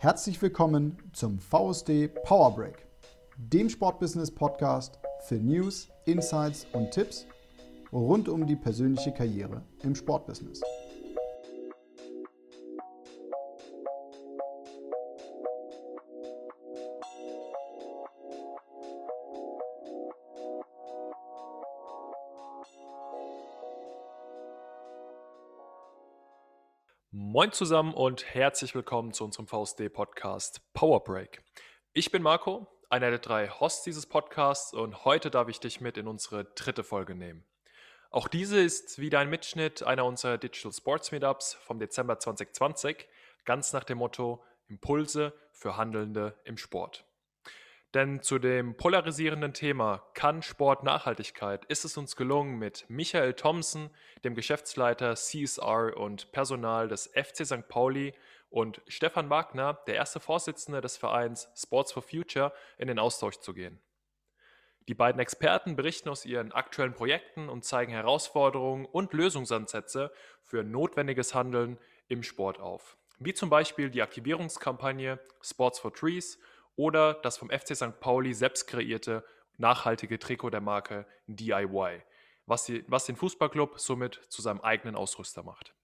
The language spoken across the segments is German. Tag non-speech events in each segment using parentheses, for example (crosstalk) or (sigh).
Herzlich willkommen zum VSD Power Break, dem Sportbusiness Podcast für News, Insights und Tipps rund um die persönliche Karriere im Sportbusiness. Moin zusammen und herzlich willkommen zu unserem VSD-Podcast Power Break. Ich bin Marco, einer der drei Hosts dieses Podcasts und heute darf ich dich mit in unsere dritte Folge nehmen. Auch diese ist wieder ein Mitschnitt einer unserer Digital Sports Meetups vom Dezember 2020, ganz nach dem Motto Impulse für Handelnde im Sport. Denn zu dem polarisierenden Thema Kann Sport Nachhaltigkeit ist es uns gelungen, mit Michael Thompson, dem Geschäftsleiter CSR und Personal des FC St. Pauli, und Stefan Wagner, der erste Vorsitzende des Vereins Sports for Future, in den Austausch zu gehen. Die beiden Experten berichten aus ihren aktuellen Projekten und zeigen Herausforderungen und Lösungsansätze für notwendiges Handeln im Sport auf, wie zum Beispiel die Aktivierungskampagne Sports for Trees oder das vom FC St. Pauli selbst kreierte nachhaltige Trikot der Marke DIY, was, die, was den Fußballclub somit zu seinem eigenen Ausrüster macht.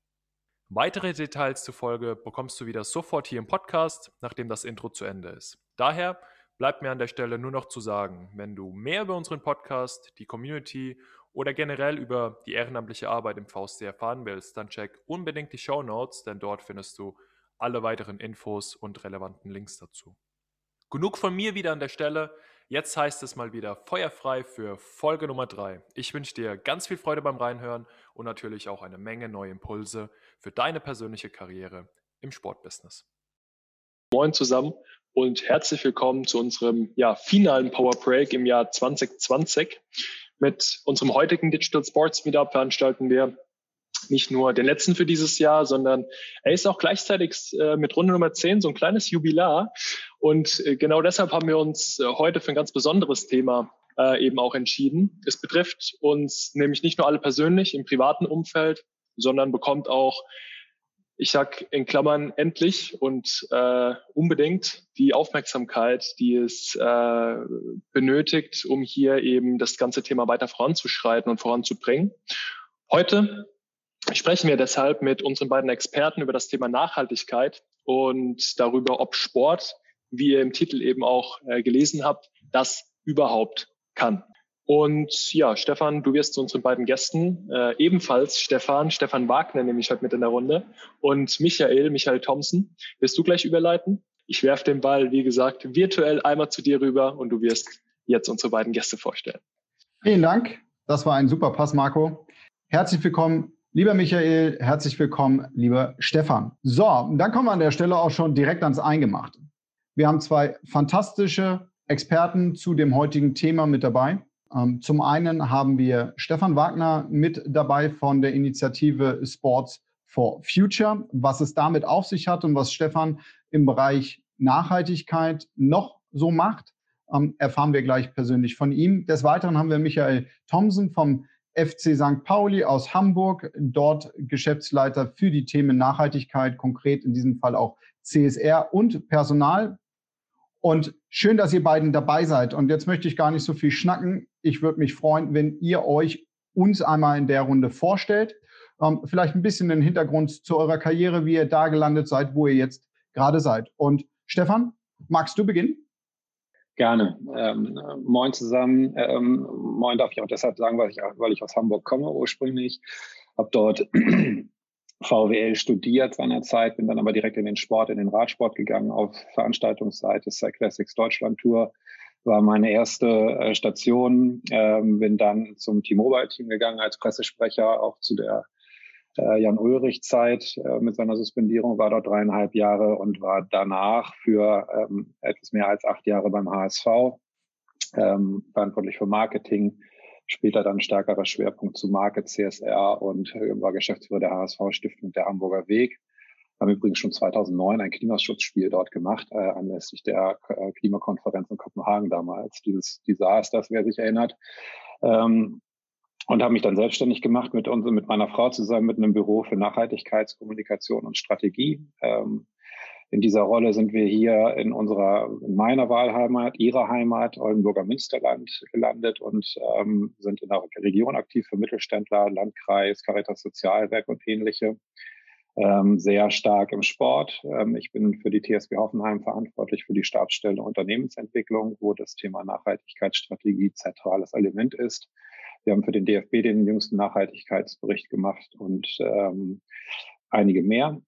Weitere Details zufolge bekommst du wieder sofort hier im Podcast, nachdem das Intro zu Ende ist. Daher bleibt mir an der Stelle nur noch zu sagen, wenn du mehr über unseren Podcast, die Community oder generell über die ehrenamtliche Arbeit im VSD erfahren willst, dann check unbedingt die Show Notes, denn dort findest du alle weiteren Infos und relevanten Links dazu. Genug von mir wieder an der Stelle. Jetzt heißt es mal wieder feuerfrei für Folge Nummer 3. Ich wünsche dir ganz viel Freude beim Reinhören und natürlich auch eine Menge neue Impulse für deine persönliche Karriere im Sportbusiness. Moin zusammen und herzlich willkommen zu unserem ja, finalen Power Break im Jahr 2020. Mit unserem heutigen Digital Sports Meetup veranstalten wir nicht nur den letzten für dieses Jahr, sondern er ist auch gleichzeitig äh, mit Runde Nummer 10 so ein kleines Jubilar. Und äh, genau deshalb haben wir uns äh, heute für ein ganz besonderes Thema äh, eben auch entschieden. Es betrifft uns nämlich nicht nur alle persönlich im privaten Umfeld, sondern bekommt auch, ich sag in Klammern, endlich und äh, unbedingt die Aufmerksamkeit, die es äh, benötigt, um hier eben das ganze Thema weiter voranzuschreiten und voranzubringen. Heute sprechen wir deshalb mit unseren beiden Experten über das Thema Nachhaltigkeit und darüber, ob Sport, wie ihr im Titel eben auch äh, gelesen habt, das überhaupt kann. Und ja, Stefan, du wirst zu unseren beiden Gästen, äh, ebenfalls Stefan, Stefan Wagner nämlich heute mit in der Runde und Michael, Michael Thompson, wirst du gleich überleiten. Ich werfe den Ball, wie gesagt, virtuell einmal zu dir rüber und du wirst jetzt unsere beiden Gäste vorstellen. Vielen Dank. Das war ein super Pass, Marco. Herzlich willkommen Lieber Michael, herzlich willkommen, lieber Stefan. So, dann kommen wir an der Stelle auch schon direkt ans Eingemachte. Wir haben zwei fantastische Experten zu dem heutigen Thema mit dabei. Ähm, zum einen haben wir Stefan Wagner mit dabei von der Initiative Sports for Future, was es damit auf sich hat und was Stefan im Bereich Nachhaltigkeit noch so macht, ähm, erfahren wir gleich persönlich von ihm. Des Weiteren haben wir Michael Thomsen vom FC St. Pauli aus Hamburg, dort Geschäftsleiter für die Themen Nachhaltigkeit, konkret in diesem Fall auch CSR und Personal. Und schön, dass ihr beiden dabei seid. Und jetzt möchte ich gar nicht so viel schnacken. Ich würde mich freuen, wenn ihr euch uns einmal in der Runde vorstellt. Ähm, vielleicht ein bisschen den Hintergrund zu eurer Karriere, wie ihr da gelandet seid, wo ihr jetzt gerade seid. Und Stefan, magst du beginnen? Gerne. Ähm, moin zusammen. Ähm, moin darf ich auch deshalb sagen, weil ich, weil ich aus Hamburg komme ursprünglich. Habe dort (clears throat) VWL studiert seinerzeit, bin dann aber direkt in den Sport, in den Radsport gegangen auf Veranstaltungsseite Cyclassics Deutschland Tour. War meine erste äh, Station, ähm, bin dann zum T-Mobile-Team gegangen als Pressesprecher, auch zu der äh, Jan Ulrich Zeit äh, mit seiner Suspendierung, war dort dreieinhalb Jahre und war danach für ähm, etwas mehr als acht Jahre beim HSV, ähm, verantwortlich für Marketing, später dann stärkerer Schwerpunkt zu Market, CSR und äh, war Geschäftsführer der HSV Stiftung der Hamburger Weg. Haben übrigens schon 2009 ein Klimaschutzspiel dort gemacht, äh, anlässlich der äh, Klimakonferenz in Kopenhagen damals. Dieses Desaster, wer sich erinnert. Ähm, und habe mich dann selbstständig gemacht mit uns, mit meiner Frau zusammen mit einem Büro für Nachhaltigkeitskommunikation und Strategie. Ähm, In dieser Rolle sind wir hier in unserer, in meiner Wahlheimat, Ihrer Heimat, Oldenburger Münsterland gelandet und ähm, sind in der Region aktiv für Mittelständler, Landkreis, Caritas Sozialwerk und ähnliche. Ähm, sehr stark im Sport. Ähm, ich bin für die TSG Hoffenheim verantwortlich für die Stabsstelle Unternehmensentwicklung, wo das Thema Nachhaltigkeitsstrategie zentrales Element ist. Wir haben für den DFB den jüngsten Nachhaltigkeitsbericht gemacht und ähm, einige mehr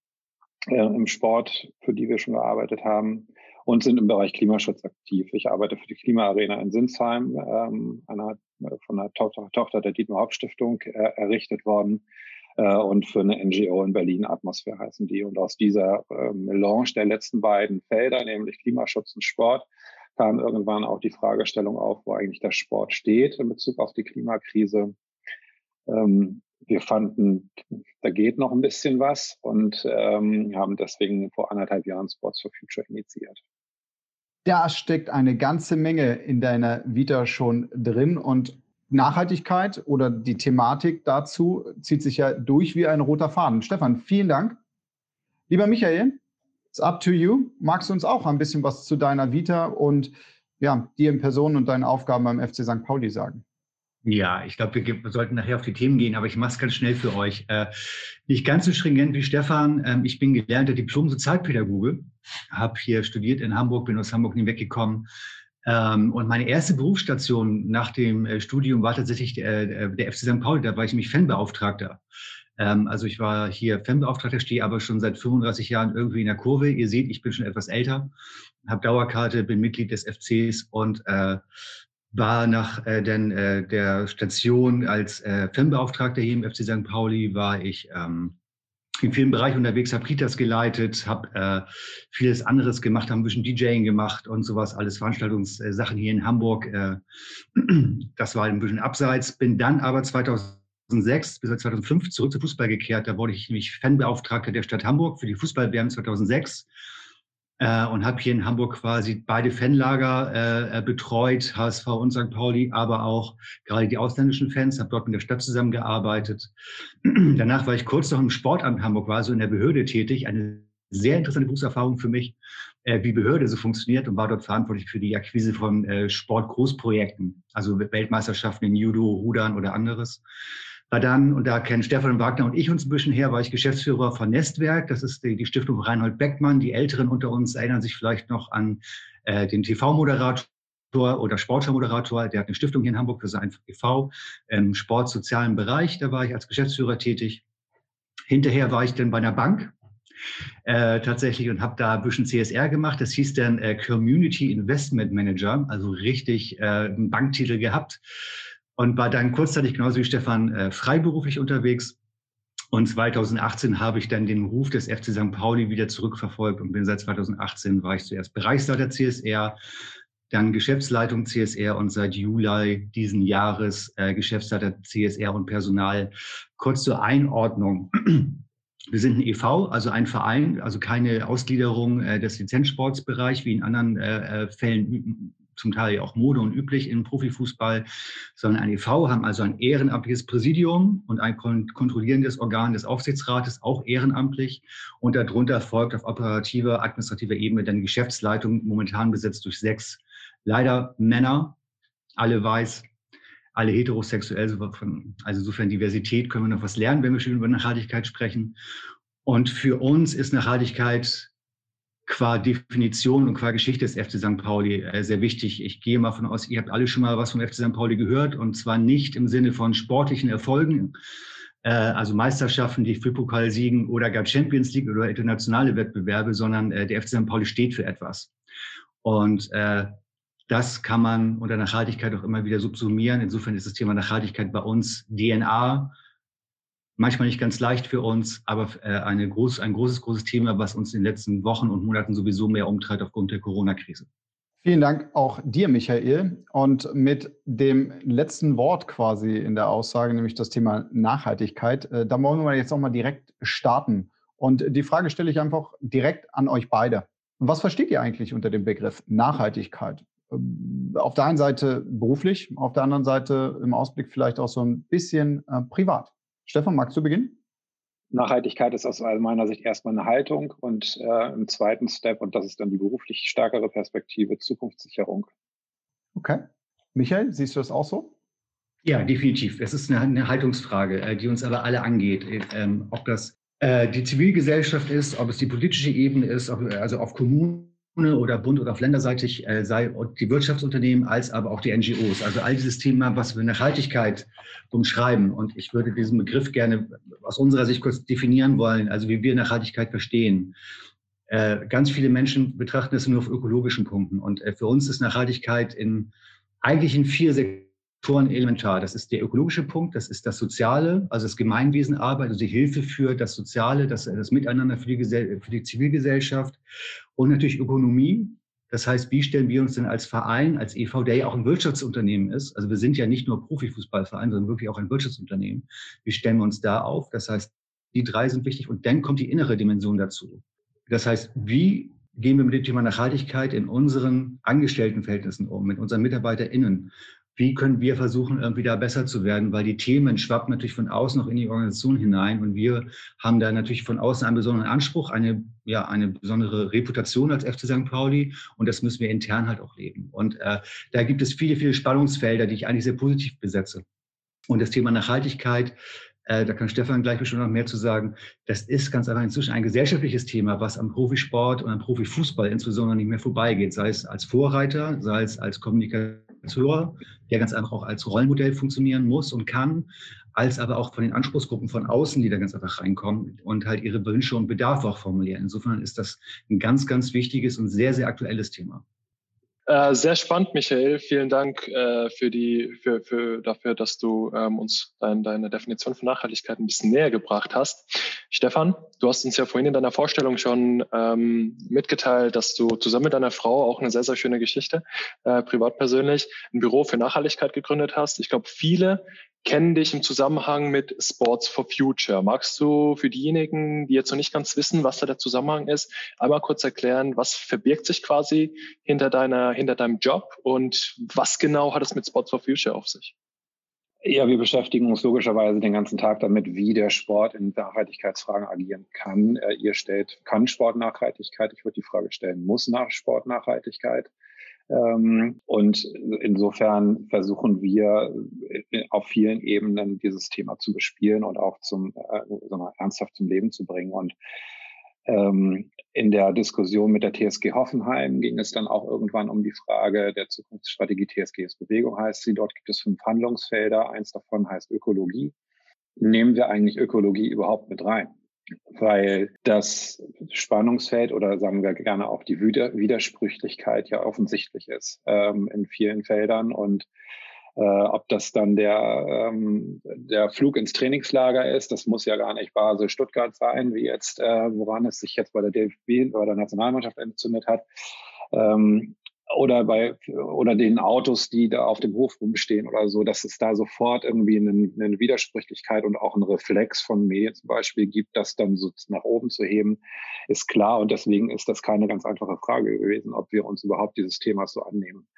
äh, im Sport, für die wir schon gearbeitet haben und sind im Bereich Klimaschutz aktiv. Ich arbeite für die Klimaarena in Sinsheim, ähm, einer, von einer Tochter, Tochter der Dietmar Hauptstiftung äh, errichtet worden äh, und für eine NGO in Berlin Atmosphäre heißen die. Und aus dieser äh, Melange der letzten beiden Felder, nämlich Klimaschutz und Sport, kam irgendwann auch die Fragestellung auf, wo eigentlich der Sport steht in Bezug auf die Klimakrise. Ähm, wir fanden, da geht noch ein bisschen was und ähm, haben deswegen vor anderthalb Jahren Sports for Future initiiert. Da steckt eine ganze Menge in deiner Vita schon drin und Nachhaltigkeit oder die Thematik dazu zieht sich ja durch wie ein roter Faden. Stefan, vielen Dank. Lieber Michael, It's up to you. Magst du uns auch ein bisschen was zu deiner Vita und ja, dir in Person und deinen Aufgaben beim FC St. Pauli sagen? Ja, ich glaube, wir, sollten nachher auf die Themen gehen, aber ich mache es ganz schnell für euch. Äh, nicht ganz so stringent wie Stefan. Ähm, ich bin gelernter Diplom-Sozialpädagoge, habe hier studiert in Hamburg, bin aus Hamburg nie weggekommen. Ähm, und meine erste Berufsstation nach dem äh, Studium war tatsächlich der, äh, der FC St. Pauli. Da war ich nämlich Fanbeauftragter. Ähm, also ich war hier Fanbeauftragter, stehe aber schon seit 35 Jahren irgendwie in der Kurve. Ihr seht, ich bin schon etwas älter, habe Dauerkarte, bin Mitglied des FCs und äh, war nach äh, den, äh, der Station als äh, Fanbeauftragter hier im FC St. Pauli, war ich ähm, in vielen Bereichen unterwegs, habe Kitas geleitet, habe äh, vieles anderes gemacht, habe ein bisschen DJing gemacht und sowas, alles Veranstaltungssachen hier in Hamburg. Äh, (clears throat) das war ein bisschen abseits, bin dann aber 2000 2006 bis 2005 zurück zum Fußball gekehrt. Da wurde ich nämlich Fanbeauftragter der Stadt Hamburg für die Fußball-WM 2006 äh, und habe hier in Hamburg quasi beide Fanlager äh, äh betreut, HSV und St. Pauli, aber auch gerade die ausländischen Fans, habe dort mit der Stadt zusammengearbeitet. (clears throat) Danach war ich kurz noch im Sportamt Hamburg, war so in der Behörde tätig, eine sehr interessante Berufserfahrung für mich, äh, wie Behörde so funktioniert und war dort verantwortlich für die Akquise von äh, Sportgroßprojekten, also Weltmeisterschaften in Judo, Rudern oder anderes. War dann, und da kennen Stefan Wagner und ich uns ein bisschen her, war ich Geschäftsführer von Nestwerk. Das ist die, die Stiftung Reinhold Beckmann. Die Älteren unter uns erinnern sich vielleicht noch an äh, den TV-Moderator oder Sportmoderator, der hat eine Stiftung hier in Hamburg für sein TV im sportsozialen Bereich. Da war ich als Geschäftsführer tätig. Hinterher war ich dann bei einer Bank äh, tatsächlich und habe da ein bisschen CSR gemacht. Das hieß dann äh, Community Investment Manager, also richtig äh, einen Banktitel gehabt und war dann kurzzeitig genauso wie Stefan äh, freiberuflich unterwegs. Und 2018 habe ich dann den Ruf des FC St. Pauli wieder zurückverfolgt und bin seit 2018 war ich zuerst Bereichsleiter CSR, dann Geschäftsleitung CSR und seit Juli diesen Jahres äh, Geschäftsleiter CSR und Personal. Kurz zur Einordnung. Wir sind ein EV, also ein Verein, also keine Ausgliederung äh, des Lizenzsportsbereichs wie in anderen äh, äh Fällen zum Teil auch Mode und üblich im Profifußball, sondern ein EV haben also ein ehrenamtliches Präsidium und ein kontrollierendes Organ des Aufsichtsrates, auch ehrenamtlich. Und darunter folgt auf operativer, administrativer Ebene dann die Geschäftsleitung, momentan besetzt durch sechs, leider Männer, alle weiß, alle heterosexuell, also insofern Diversität können wir noch was lernen, wenn wir schon über Nachhaltigkeit sprechen. Und für uns ist Nachhaltigkeit qua Definition und qua Geschichte des FC St. Pauli äh, sehr wichtig. Ich gehe mal von aus, ihr habt alle schon mal was vom FC St. Pauli gehört und zwar nicht im Sinne von sportlichen Erfolgen, äh, also Meisterschaften, die Free-Pokal siegen oder gar Champions League oder internationale Wettbewerbe, sondern äh, der FC St. Pauli steht für etwas. Und das kann man unter Nachhaltigkeit auch immer wieder subsumieren. Insofern ist das Thema Nachhaltigkeit bei uns DNA manchmal nicht ganz leicht für uns, aber äh, eine groß, ein großes, großes Thema, was uns in den letzten Wochen und Monaten sowieso mehr umtreibt aufgrund der Corona-Krise. Vielen Dank auch dir, Michael. Und mit dem letzten Wort quasi in der Aussage, nämlich das Thema Nachhaltigkeit, äh, da wollen wir jetzt auch mal direkt starten. Und die Frage stelle ich einfach direkt an euch beide. Was versteht ihr eigentlich unter dem Begriff Nachhaltigkeit? Ähm, auf der einen Seite beruflich, auf der anderen Seite im Ausblick vielleicht auch so ein bisschen äh, privat. Stefan, magst du beginnen? Nachhaltigkeit ist aus meiner Sicht erstmal eine Haltung und äh, im zweiten Step, und das ist dann die beruflich stärkere Perspektive, Zukunftssicherung. Okay. Michael, siehst du das auch so? Ja, definitiv. Es ist eine, eine Haltungsfrage, äh, die uns aber alle angeht. Ähm, ob das äh, die Zivilgesellschaft ist, ob es die politische Ebene ist, ob, also auf Kommunen oder Bund- oder auf Länderseitig, äh, sei die Wirtschaftsunternehmen als aber auch die NGOs. Also all dieses Thema, was wir Nachhaltigkeit umschreiben. Und ich würde diesen Begriff gerne aus unserer Sicht kurz definieren wollen, also wie wir Nachhaltigkeit verstehen. Äh, ganz viele Menschen betrachten es nur auf ökologischen Punkten. Und äh, für uns ist Nachhaltigkeit in eigentlich in vier Sektoren elementar. Das ist der ökologische Punkt, das ist das Soziale, also das Gemeinwesenarbeit, also die Hilfe für das Soziale, das, das Miteinander für die, für die Zivilgesellschaft und natürlich Ökonomie. Das heißt, wie stellen wir uns denn als Verein, als EV, der ja auch ein Wirtschaftsunternehmen ist, also wir sind ja nicht nur Profifußballverein, sondern wirklich auch ein Wirtschaftsunternehmen. Wie stellen wir uns da auf? Das heißt, die drei sind wichtig und dann kommt die innere Dimension dazu. Das heißt, wie gehen wir mit dem Thema Nachhaltigkeit in unseren Angestelltenverhältnissen um, mit unseren MitarbeiterInnen? Wie können wir versuchen, irgendwie da besser zu werden, weil die Themen schwappen natürlich von außen noch in die Organisation hinein und wir haben da natürlich von außen einen besonderen Anspruch, eine, ja, eine besondere Reputation als FC St. Pauli und das müssen wir intern halt auch leben. Und äh, da gibt es viele, viele Spannungsfelder, die ich eigentlich sehr positiv besetze. Und das Thema Nachhaltigkeit äh, da kann Stefan gleich bestimmt noch mehr zu sagen. Das ist ganz einfach inzwischen ein gesellschaftliches Thema, was am Profisport und am Profifußball insbesondere nicht mehr vorbeigeht, sei es als Vorreiter, sei es als Kommunikateur, der ganz einfach auch als Rollenmodell funktionieren muss und kann, als aber auch von den Anspruchsgruppen von außen, die da ganz einfach reinkommen und halt ihre Wünsche und Bedarfe auch formulieren. Insofern ist das ein ganz, ganz wichtiges und sehr, sehr aktuelles Thema. Äh, sehr spannend, Michael. Vielen Dank äh, für die, für, für dafür, dass du ähm, uns dein, deine Definition von Nachhaltigkeit ein bisschen näher gebracht hast. Stefan, du hast uns ja vorhin in deiner Vorstellung schon ähm, mitgeteilt, dass du zusammen mit deiner Frau auch eine sehr, sehr schöne Geschichte, äh, privat persönlich, ein Büro für Nachhaltigkeit gegründet hast. Ich glaube, viele kennen dich im Zusammenhang mit Sports for Future. Magst du für diejenigen, die jetzt noch nicht ganz wissen, was da der Zusammenhang ist, einmal kurz erklären, was verbirgt sich quasi hinter deiner, hinter deinem Job und was genau hat es mit Sports for Future auf sich? Ja, wir beschäftigen uns logischerweise den ganzen Tag damit, wie der Sport in Nachhaltigkeitsfragen agieren kann. Äh, ihr stellt, kann Sport Nachhaltigkeit? Ich würde die Frage stellen, muss nach Sport Nachhaltigkeit? Ähm, und insofern versuchen wir äh, auf vielen Ebenen dieses Thema zu bespielen und auch zum, äh, mal, ernsthaft zum Leben zu bringen. Und ähm, in der Diskussion mit der TSG Hoffenheim ging es dann auch irgendwann um die Frage der Zukunftsstrategie TSGs Bewegung heißt sie. Dort gibt es fünf Handlungsfelder. Eins davon heißt Ökologie. Nehmen wir eigentlich Ökologie überhaupt mit rein? weil das Spannungsfeld oder sagen wir gerne auch die Widersprüchlichkeit ja offensichtlich ist ähm, in vielen Feldern und äh, ob das dann der, ähm, der Flug ins Trainingslager ist, das muss ja gar nicht Basel Stuttgart sein, wie jetzt, äh, woran es sich jetzt bei der DFB oder der Nationalmannschaft entzündet hat. Ähm, oder bei oder den Autos, die da auf dem Hof rumstehen oder so, dass es da sofort irgendwie eine, eine Widersprüchlichkeit und auch einen Reflex von Medien zum Beispiel gibt, das dann so nach oben zu heben, ist klar. Und deswegen ist das keine ganz einfache Frage gewesen, ob wir uns überhaupt dieses Themas so annehmen.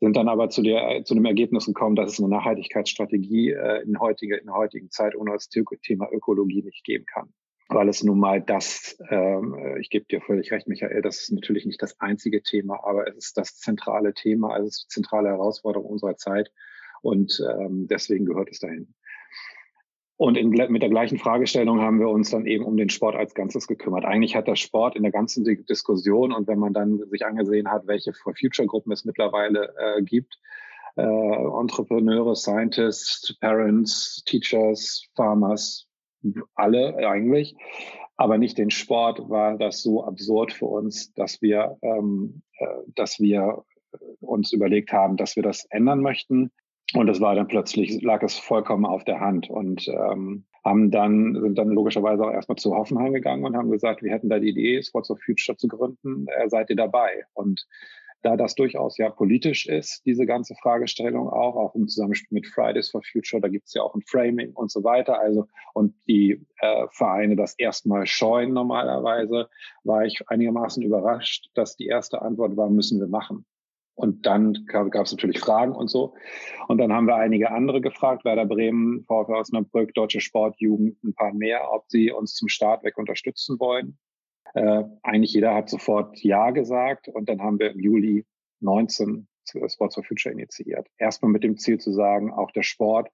Sind dann aber zu, der, zu dem Ergebnis gekommen, dass es eine Nachhaltigkeitsstrategie äh, in, heutige, in der heutigen Zeit ohne das Thema Ökologie nicht geben kann weil es nun mal das, ähm, ich gebe dir völlig recht, Michael, das ist natürlich nicht das einzige Thema, aber es ist das zentrale Thema, also es ist die zentrale Herausforderung unserer Zeit und ähm, deswegen gehört es dahin. Und in, mit der gleichen Fragestellung haben wir uns dann eben um den Sport als Ganzes gekümmert. Eigentlich hat der Sport in der ganzen Diskussion und wenn man dann sich angesehen hat, welche For Future Gruppen es mittlerweile äh, gibt, äh, Entrepreneure, Scientists, Parents, Teachers, Farmers, alle eigentlich, aber nicht den Sport, war das so absurd für uns, dass wir, ähm, äh, dass wir uns überlegt haben, dass wir das ändern möchten. Und es war dann plötzlich, lag es vollkommen auf der Hand und ähm, haben dann, sind dann logischerweise auch erstmal zu Hoffenheim gegangen und haben gesagt, wir hätten da die Idee, Sports of Future zu gründen, äh, seid ihr dabei? Und da das durchaus ja politisch ist, diese ganze Fragestellung auch, auch im Zusammenspiel mit Fridays for Future, da gibt es ja auch ein Framing und so weiter. Also und die äh, Vereine das erstmal scheuen normalerweise, war ich einigermaßen überrascht, dass die erste Antwort war, müssen wir machen. Und dann gab es natürlich Fragen und so. Und dann haben wir einige andere gefragt, Werder Bremen, VfL Osnabrück, Deutsche Sportjugend, ein paar mehr, ob sie uns zum Start weg unterstützen wollen. Äh, eigentlich jeder hat sofort Ja gesagt. Und dann haben wir im Juli 19 Sports for Future initiiert. Erstmal mit dem Ziel zu sagen, auch der Sport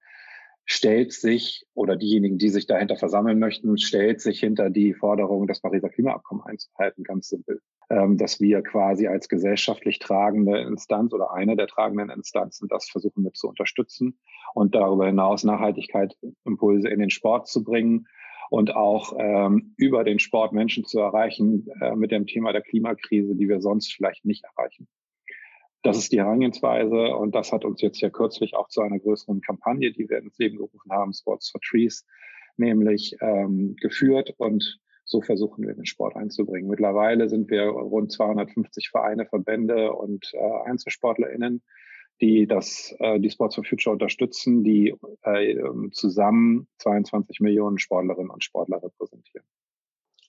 stellt sich oder diejenigen, die sich dahinter versammeln möchten, stellt sich hinter die Forderung, das Pariser Klimaabkommen einzuhalten, ganz simpel. Ähm, dass wir quasi als gesellschaftlich tragende Instanz oder eine der tragenden Instanzen das versuchen mit zu unterstützen und darüber hinaus Nachhaltigkeitsimpulse in den Sport zu bringen und auch ähm, über den Sport Menschen zu erreichen äh, mit dem Thema der Klimakrise, die wir sonst vielleicht nicht erreichen. Das ist die Herangehensweise und das hat uns jetzt ja kürzlich auch zu einer größeren Kampagne, die wir ins Leben gerufen haben, Sports for Trees, nämlich ähm, geführt und so versuchen wir den Sport einzubringen. Mittlerweile sind wir rund 250 Vereine, Verbände und äh, EinzelsportlerInnen, die das, äh, die Sports for Future unterstützen, die äh, zusammen 22 Millionen Sportlerinnen und Sportler repräsentieren.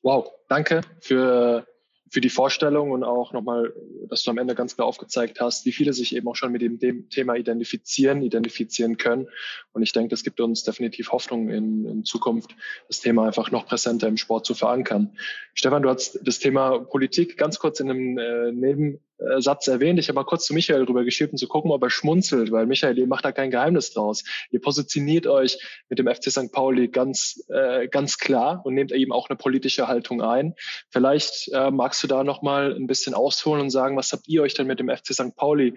Wow, danke für für die Vorstellung und auch nochmal, dass du am Ende ganz klar aufgezeigt hast, wie viele sich eben auch schon mit dem, dem Thema identifizieren, identifizieren können. Und ich denke, das gibt uns definitiv Hoffnung in, in Zukunft, das Thema einfach noch präsenter im Sport zu verankern. Stefan, du hast das Thema Politik ganz kurz in einem äh, Neben äh, Satz erwähnt. Ich habe mal kurz zu Michael rüber geschickt, um zu gucken, ob er schmunzelt, weil Michael, ihr macht da kein Geheimnis draus. Ihr positioniert euch mit dem FC St. Pauli ganz, äh, ganz klar und nehmt eben auch eine politische Haltung ein. Vielleicht äh, magst du da nochmal ein bisschen ausholen und sagen, was habt ihr euch denn mit dem FC St. Pauli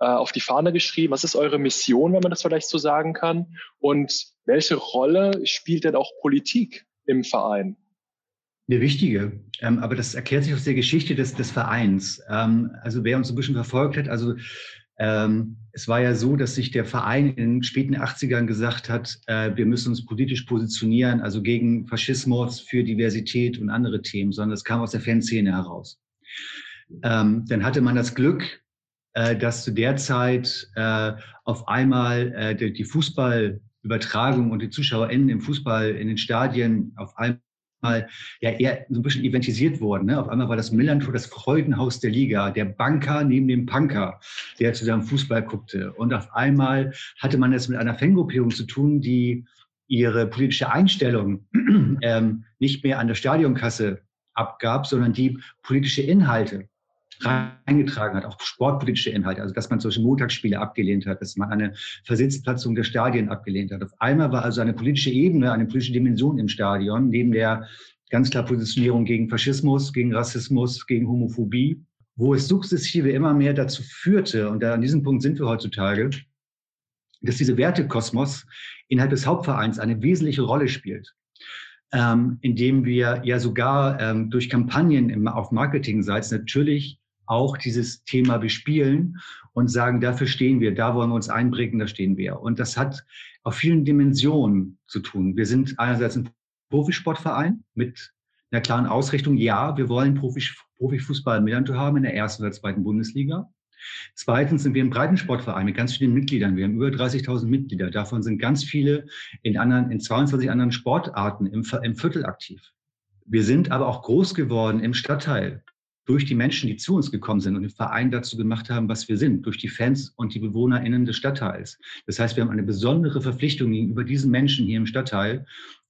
äh, auf die Fahne geschrieben? Was ist eure Mission, wenn man das vielleicht so sagen kann? Und welche Rolle spielt denn auch Politik im Verein? Eine wichtige, ähm, aber das erklärt sich aus der Geschichte des, des Vereins. Ähm, also wer uns ein bisschen verfolgt hat, also ähm, es war ja so, dass sich der Verein in den späten 80ern gesagt hat, äh, wir müssen uns politisch positionieren, also gegen Faschismus, für Diversität und andere Themen, sondern das kam aus der Fanszene heraus. Ähm, dann hatte man das Glück, äh, dass zu der Zeit äh, auf einmal äh, die, die Fußballübertragung und die ZuschauerInnen im Fußball in den Stadien auf einmal mal ja eher so ein bisschen eventisiert worden. Ne? Auf einmal war das Millantor das Freudenhaus der Liga, der Banker neben dem Punker, der zu seinem Fußball guckte. Und auf einmal hatte man es mit einer Fangruppierung zu tun, die ihre politische Einstellung (clears throat) ähm, nicht mehr an der Stadionkasse abgab, sondern die politische Inhalte reingetragen hat, auch sportpolitische Inhalte, also dass man solche Montagsspiele abgelehnt hat, dass man eine Versitzplatzung der Stadien abgelehnt hat. Auf einmal war also eine politische Ebene, eine politische Dimension im Stadion, neben der ganz klar Positionierung gegen Faschismus, gegen Rassismus, gegen Homophobie, wo es sukzessive immer mehr dazu führte, und da an diesem Punkt sind wir heutzutage, dass diese Wertekosmos innerhalb des Hauptvereins eine wesentliche Rolle spielt. Ähm, indem wir ja sogar ähm, durch Kampagnen im, auf Marketingseite natürlich auch dieses Thema bespielen und sagen, dafür stehen wir, da wollen wir uns einbringen, da stehen wir. Und das hat auf vielen Dimensionen zu tun. Wir sind einerseits ein Profisportverein mit einer klaren Ausrichtung, ja, wir wollen Profifußball in Milan haben in der ersten oder zweiten Bundesliga. Zweitens sind wir ein Breitensportverein mit ganz vielen Mitgliedern. Wir haben über 30.000 Mitglieder. Davon sind ganz viele in, anderen, in 22 anderen Sportarten im, im Viertel aktiv. Wir sind aber auch groß geworden im Stadtteil durch die Menschen, die zu uns gekommen sind und den Verein dazu gemacht haben, was wir sind, durch die Fans und die BewohnerInnen des Stadtteils. Das heißt, wir haben eine besondere Verpflichtung gegenüber diesen Menschen hier im Stadtteil,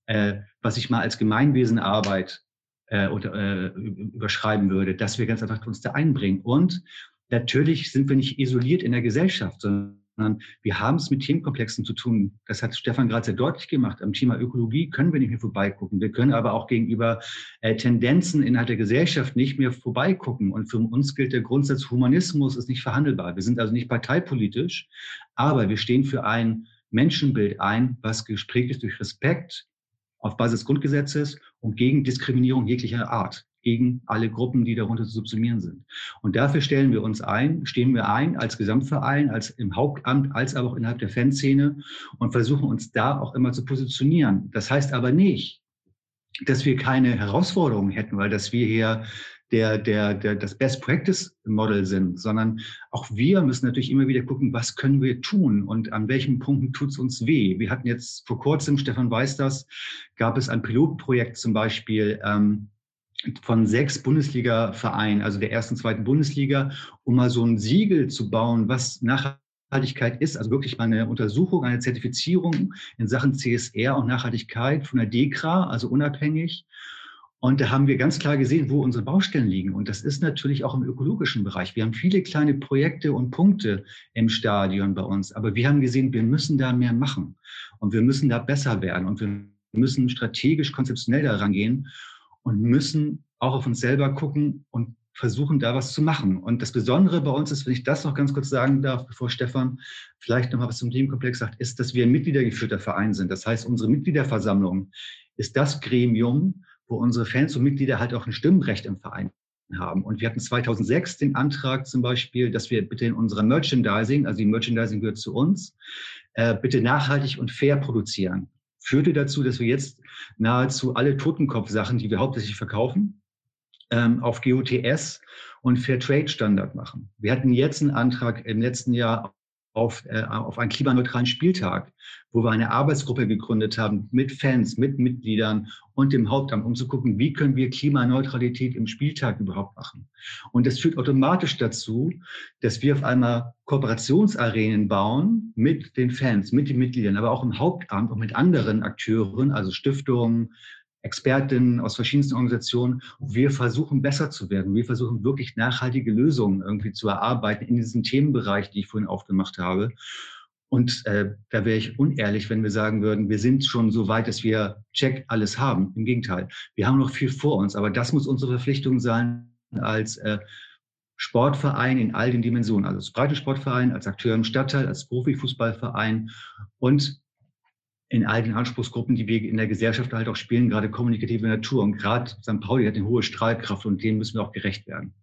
äh, was ich mal als Gemeinwesenarbeit äh, oder, äh, überschreiben würde, dass wir ganz einfach uns da einbringen. Und natürlich sind wir nicht isoliert in der Gesellschaft, sondern sondern wir haben es mit Themenkomplexen zu tun. Das hat Stefan gerade sehr deutlich gemacht. Am Thema Ökologie können wir nicht mehr vorbeigucken. Wir können aber auch gegenüber äh, Tendenzen innerhalb der Gesellschaft nicht mehr vorbeigucken. Und für uns gilt der Grundsatz, Humanismus ist nicht verhandelbar. Wir sind also nicht parteipolitisch, aber wir stehen für ein Menschenbild ein, was gesprägt ist durch Respekt auf Basis des Grundgesetzes und gegen Diskriminierung jeglicher Art gegen alle Gruppen, die darunter zu subsumieren sind. Und dafür stellen wir uns ein, stehen wir ein als Gesamtverein, als im Hauptamt, als aber auch innerhalb der Fanszene und versuchen uns da auch immer zu positionieren. Das heißt aber nicht, dass wir keine Herausforderungen hätten, weil dass wir hier der, der, der, das Best Practice Model sind, sondern auch wir müssen natürlich immer wieder gucken, was können wir tun und an welchen Punkten tut es uns weh. Wir hatten jetzt vor kurzem, Stefan weiß das, gab es ein Pilotprojekt zum Beispiel, ähm, von sechs Bundesliga-Vereinen, also der ersten, zweiten Bundesliga, um mal so ein Siegel zu bauen, was Nachhaltigkeit ist, also wirklich mal eine Untersuchung, eine Zertifizierung in Sachen CSR und Nachhaltigkeit von der DEKRA, also unabhängig. Und da haben wir ganz klar gesehen, wo unsere Baustellen liegen. Und das ist natürlich auch im ökologischen Bereich. Wir haben viele kleine Projekte und Punkte im Stadion bei uns. Aber wir haben gesehen, wir müssen da mehr machen. Und wir müssen da besser werden. Und wir müssen strategisch, konzeptionell daran gehen und müssen auch auf uns selber gucken und versuchen, da was zu machen. Und das Besondere bei uns ist, wenn ich das noch ganz kurz sagen darf, bevor Stefan vielleicht noch mal was zum Themenkomplex sagt, ist, dass wir ein mitgliedergeführter Verein sind. Das heißt, unsere Mitgliederversammlung ist das Gremium, wo unsere Fans und Mitglieder halt auch ein Stimmrecht im Verein haben. Und wir hatten 2006 den Antrag zum Beispiel, dass wir bitte in unserer Merchandising, also die Merchandising gehört zu uns, äh, bitte nachhaltig und fair produzieren führte dazu, dass wir jetzt nahezu alle Totenkopf-Sachen, die wir hauptsächlich verkaufen, ähm, auf GOTS und Fairtrade-Standard machen. Wir hatten jetzt einen Antrag im letzten Jahr auf, äh, auf einen klimaneutralen Spieltag, wo wir eine Arbeitsgruppe gegründet haben mit Fans, mit Mitgliedern und dem Hauptamt, um zu gucken, wie können wir Klimaneutralität im Spieltag überhaupt machen. Und das führt automatisch dazu, dass wir auf einmal Kooperationsarenen bauen mit den Fans, mit den Mitgliedern, aber auch im Hauptamt und mit anderen Akteuren, also Stiftungen, Expertinnen aus verschiedensten Organisationen. Wir versuchen besser zu werden. Wir versuchen wirklich nachhaltige Lösungen irgendwie zu erarbeiten in diesem Themenbereich, die ich vorhin aufgemacht habe. Und äh, da wäre ich unehrlich, wenn wir sagen würden, wir sind schon so weit, dass wir check alles haben. Im Gegenteil, wir haben noch viel vor uns. Aber das muss unsere Verpflichtung sein als äh, Sportverein in all den Dimensionen, also als Breitensportverein, als Akteur im Stadtteil, als Profifußballverein und in all den Anspruchsgruppen, die wir in der Gesellschaft halt auch spielen, gerade kommunikative Natur. Und gerade St. Pauli hat eine hohe Strahlkraft und dem müssen wir auch gerecht werden.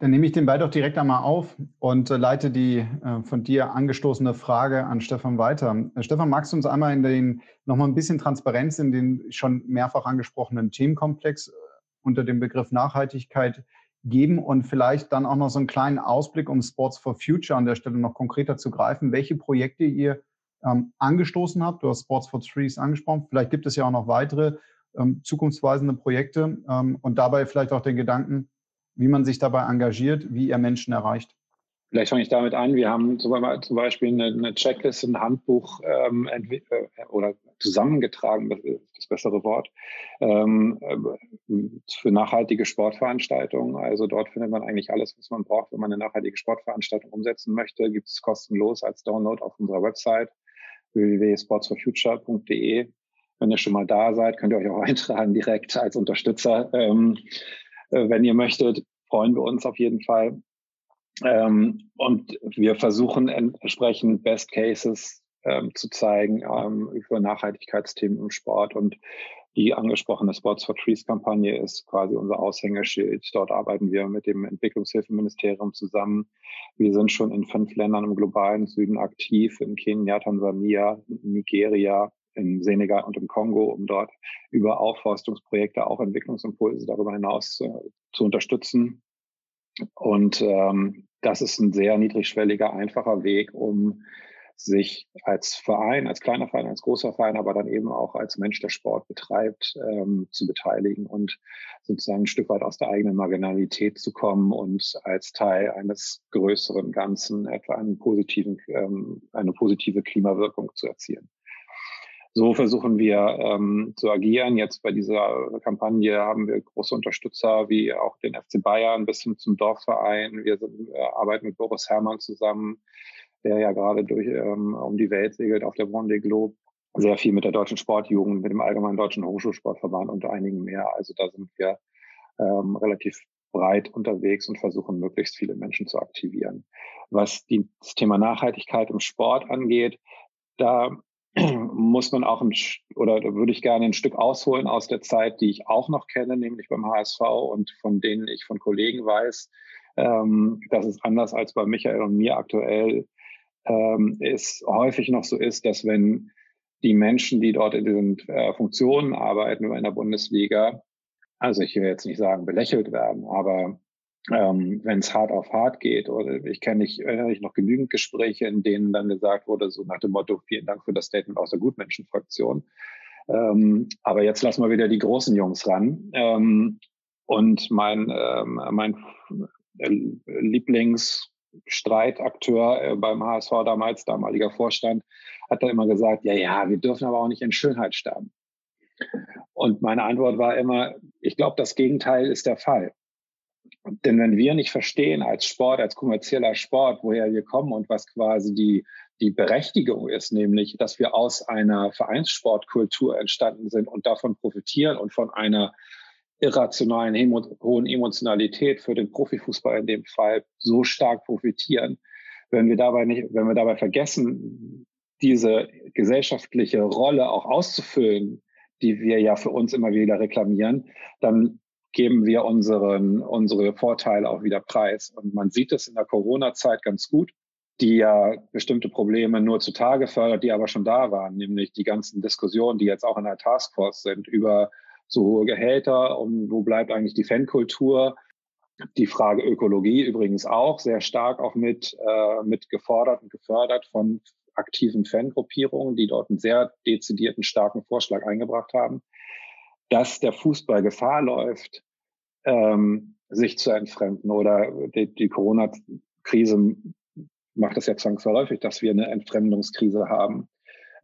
Dann nehme ich den Ball doch direkt einmal auf und äh, leite die äh, von dir angestoßene Frage an Stefan weiter. Äh, Stefan, magst du uns einmal in den nochmal ein bisschen Transparenz in den schon mehrfach angesprochenen Themenkomplex unter dem Begriff Nachhaltigkeit geben und vielleicht dann auch noch so einen kleinen Ausblick, um Sports for Future an der Stelle noch konkreter zu greifen, welche Projekte ihr ähm, angestoßen habt. Du hast Sports for Trees angesprochen. Vielleicht gibt es ja auch noch weitere ähm, zukunftsweisende Projekte ähm, und dabei vielleicht auch den Gedanken, wie man sich dabei engagiert, wie ihr Menschen erreicht. Vielleicht fange ich damit an. Wir haben zum Beispiel eine, eine Checkliste, ein Handbuch ähm, äh, oder zusammengetragen, das ist das bessere Wort, ähm, äh, für nachhaltige Sportveranstaltungen. Also dort findet man eigentlich alles, was man braucht, wenn man eine nachhaltige Sportveranstaltung umsetzen möchte. Gibt es kostenlos als Download auf unserer Website www.sportsforfuture.de. Wenn ihr schon mal da seid, könnt ihr euch auch (laughs) eintragen direkt als Unterstützer. Ähm, äh, wenn ihr möchtet, freuen wir uns auf jeden Fall. Ähm, und wir versuchen entsprechend Best Cases ähm, zu zeigen ähm, für Nachhaltigkeitsthemen im Sport. Und die angesprochene Sports for Trees Kampagne ist quasi unser Aushängeschild. Dort arbeiten wir mit dem Entwicklungshilfeministerium zusammen. Wir sind schon in fünf Ländern im globalen Süden aktiv, in Kenia, Tansania, Nigeria, in Senegal und im Kongo, um dort über Aufforstungsprojekte auch Entwicklungsimpulse darüber hinaus äh, zu unterstützen. Und ähm, das ist ein sehr niedrigschwelliger, einfacher Weg, um sich als Verein, als kleiner Verein, als großer Verein, aber dann eben auch als Mensch, der Sport betreibt, ähm, zu beteiligen und sozusagen ein Stück weit aus der eigenen Marginalität zu kommen und als Teil eines größeren Ganzen etwa einen positiven, ähm, eine positive Klimawirkung zu erzielen. So versuchen wir ähm, zu agieren. Jetzt bei dieser Kampagne haben wir große Unterstützer wie auch den FC Bayern bis hin zum Dorfverein. Wir, sind, wir arbeiten mit Boris Herrmann zusammen, der ja gerade durch ähm, um die Welt segelt auf der Vendée Globe. Sehr viel mit der deutschen Sportjugend, mit dem Allgemeinen Deutschen Hochschulsportverband und einigen mehr. Also da sind wir ähm, relativ breit unterwegs und versuchen, möglichst viele Menschen zu aktivieren. Was die, das Thema Nachhaltigkeit im Sport angeht, da (clears throat) muss man auch ein, oder würde ich gerne ein Stück ausholen aus der Zeit, die ich auch noch kenne, nämlich beim HSV und von denen ich von Kollegen weiß, ähm, dass es anders als bei Michael und mir aktuell ähm, es häufig noch so ist, dass wenn die Menschen, die dort in diesen äh, Funktionen arbeiten in der Bundesliga, also ich will jetzt nicht sagen belächelt werden, aber ähm, wenn es hart auf hart geht, oder ich kenne nicht, erinnere mich noch genügend Gespräche, in denen dann gesagt wurde, so nach dem Motto, vielen Dank für das Statement aus der Gutmenschenfraktion. Ähm, aber jetzt lassen wir wieder die großen Jungs ran. Ähm, Und mein, ähm, mein Lieblingsstreitakteur äh, beim HSV damals, damaliger Vorstand, hat da immer gesagt, ja, ja, wir dürfen aber auch nicht in Schönheit sterben. Und meine Antwort war immer, ich glaube, das Gegenteil ist der Fall. Denn wenn wir nicht verstehen als Sport, als kommerzieller Sport, woher wir kommen und was quasi die, die Berechtigung ist, nämlich, dass wir aus einer Vereinssportkultur entstanden sind und davon profitieren und von einer irrationalen, hohen Emotionalität für den Profifußball in dem Fall so stark profitieren, wenn wir dabei nicht, wenn wir dabei vergessen, diese gesellschaftliche Rolle auch auszufüllen, die wir ja für uns immer wieder reklamieren, dann geben wir unseren, unsere Vorteile auch wieder preis. Und man sieht es in der Corona-Zeit ganz gut, die ja bestimmte Probleme nur zutage fördert, die aber schon da waren, nämlich die ganzen Diskussionen, die jetzt auch in der Taskforce sind über so hohe Gehälter und wo bleibt eigentlich die Fankultur. Die Frage Ökologie übrigens auch sehr stark auch mit, äh, mit gefordert und gefördert von aktiven Fangruppierungen, die dort einen sehr dezidierten, starken Vorschlag eingebracht haben, dass der Fußball Gefahr läuft, ähm, sich zu entfremden. Oder die, die Corona-Krise macht es ja zwangsläufig, dass wir eine Entfremdungskrise haben,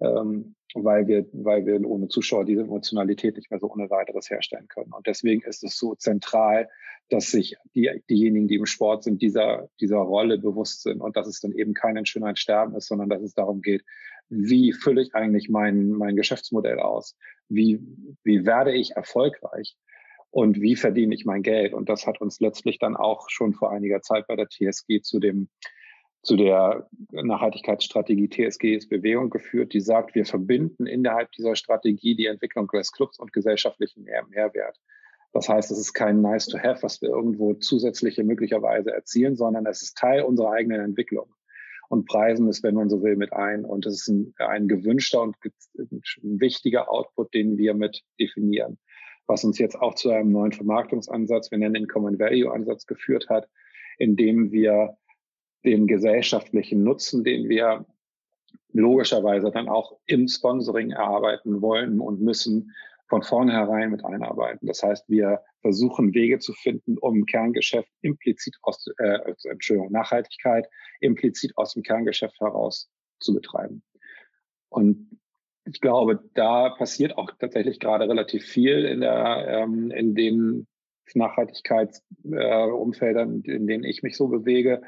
ähm, weil, wir, weil wir ohne Zuschauer diese Emotionalität nicht mehr so ohne weiteres herstellen können. Und deswegen ist es so zentral, dass sich die, diejenigen, die im Sport sind, dieser, dieser Rolle bewusst sind und dass es dann eben kein Schönheit sterben ist, sondern dass es darum geht, wie fülle ich eigentlich mein, mein Geschäftsmodell aus? Wie, wie werde ich erfolgreich? Und wie verdiene ich mein Geld? Und das hat uns letztlich dann auch schon vor einiger Zeit bei der TSG zu dem, zu der Nachhaltigkeitsstrategie TSG ist Bewegung geführt, die sagt, wir verbinden innerhalb dieser Strategie die Entwicklung des Clubs und gesellschaftlichen Mehrwert. Das heißt, es ist kein Nice to have, was wir irgendwo zusätzliche möglicherweise erzielen, sondern es ist Teil unserer eigenen Entwicklung und preisen es, wenn man so will, mit ein. Und es ist ein, ein gewünschter und wichtiger Output, den wir mit definieren, was uns jetzt auch zu einem neuen Vermarktungsansatz, wir nennen den Common Value Ansatz geführt hat, indem wir den gesellschaftlichen Nutzen, den wir logischerweise dann auch im Sponsoring erarbeiten wollen und müssen, von vornherein mit einarbeiten. Das heißt, wir versuchen Wege zu finden, um Kerngeschäft implizit aus, äh, Entschuldigung, Nachhaltigkeit implizit aus dem Kerngeschäft heraus zu betreiben. Und ich glaube, da passiert auch tatsächlich gerade relativ viel in der, ähm, in den Nachhaltigkeitsumfeldern, äh, in denen ich mich so bewege,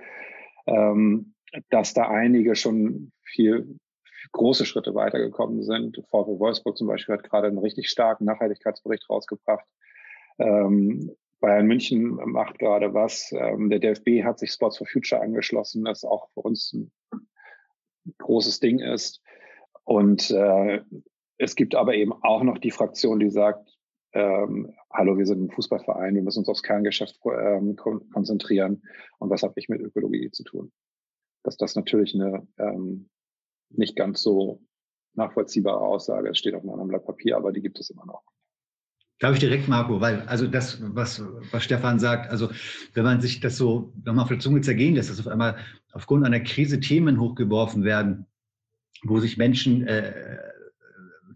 ähm, dass da einige schon viel große Schritte weitergekommen sind. VW Wolfsburg zum Beispiel hat gerade einen richtig starken Nachhaltigkeitsbericht rausgebracht. Ähm, Bayern München macht gerade was. Ähm, der DFB hat sich Sports for Future angeschlossen, das auch für uns ein großes Ding ist. Und äh, es gibt aber eben auch noch die Fraktion, die sagt, ähm, hallo, wir sind ein Fußballverein, wir müssen uns aufs Kerngeschäft ähm, konzentrieren. Und was habe ich mit Ökologie zu tun? Dass das natürlich eine ähm, nicht ganz so nachvollziehbare Aussage. Es steht auf einem Blatt Papier, aber die gibt es immer noch. Darf ich direkt, Marco, weil also das, was, was Stefan sagt, also wenn man sich das so nochmal auf der Zunge zergehen lässt, dass auf einmal aufgrund einer Krise Themen hochgeworfen werden, wo sich Menschen äh,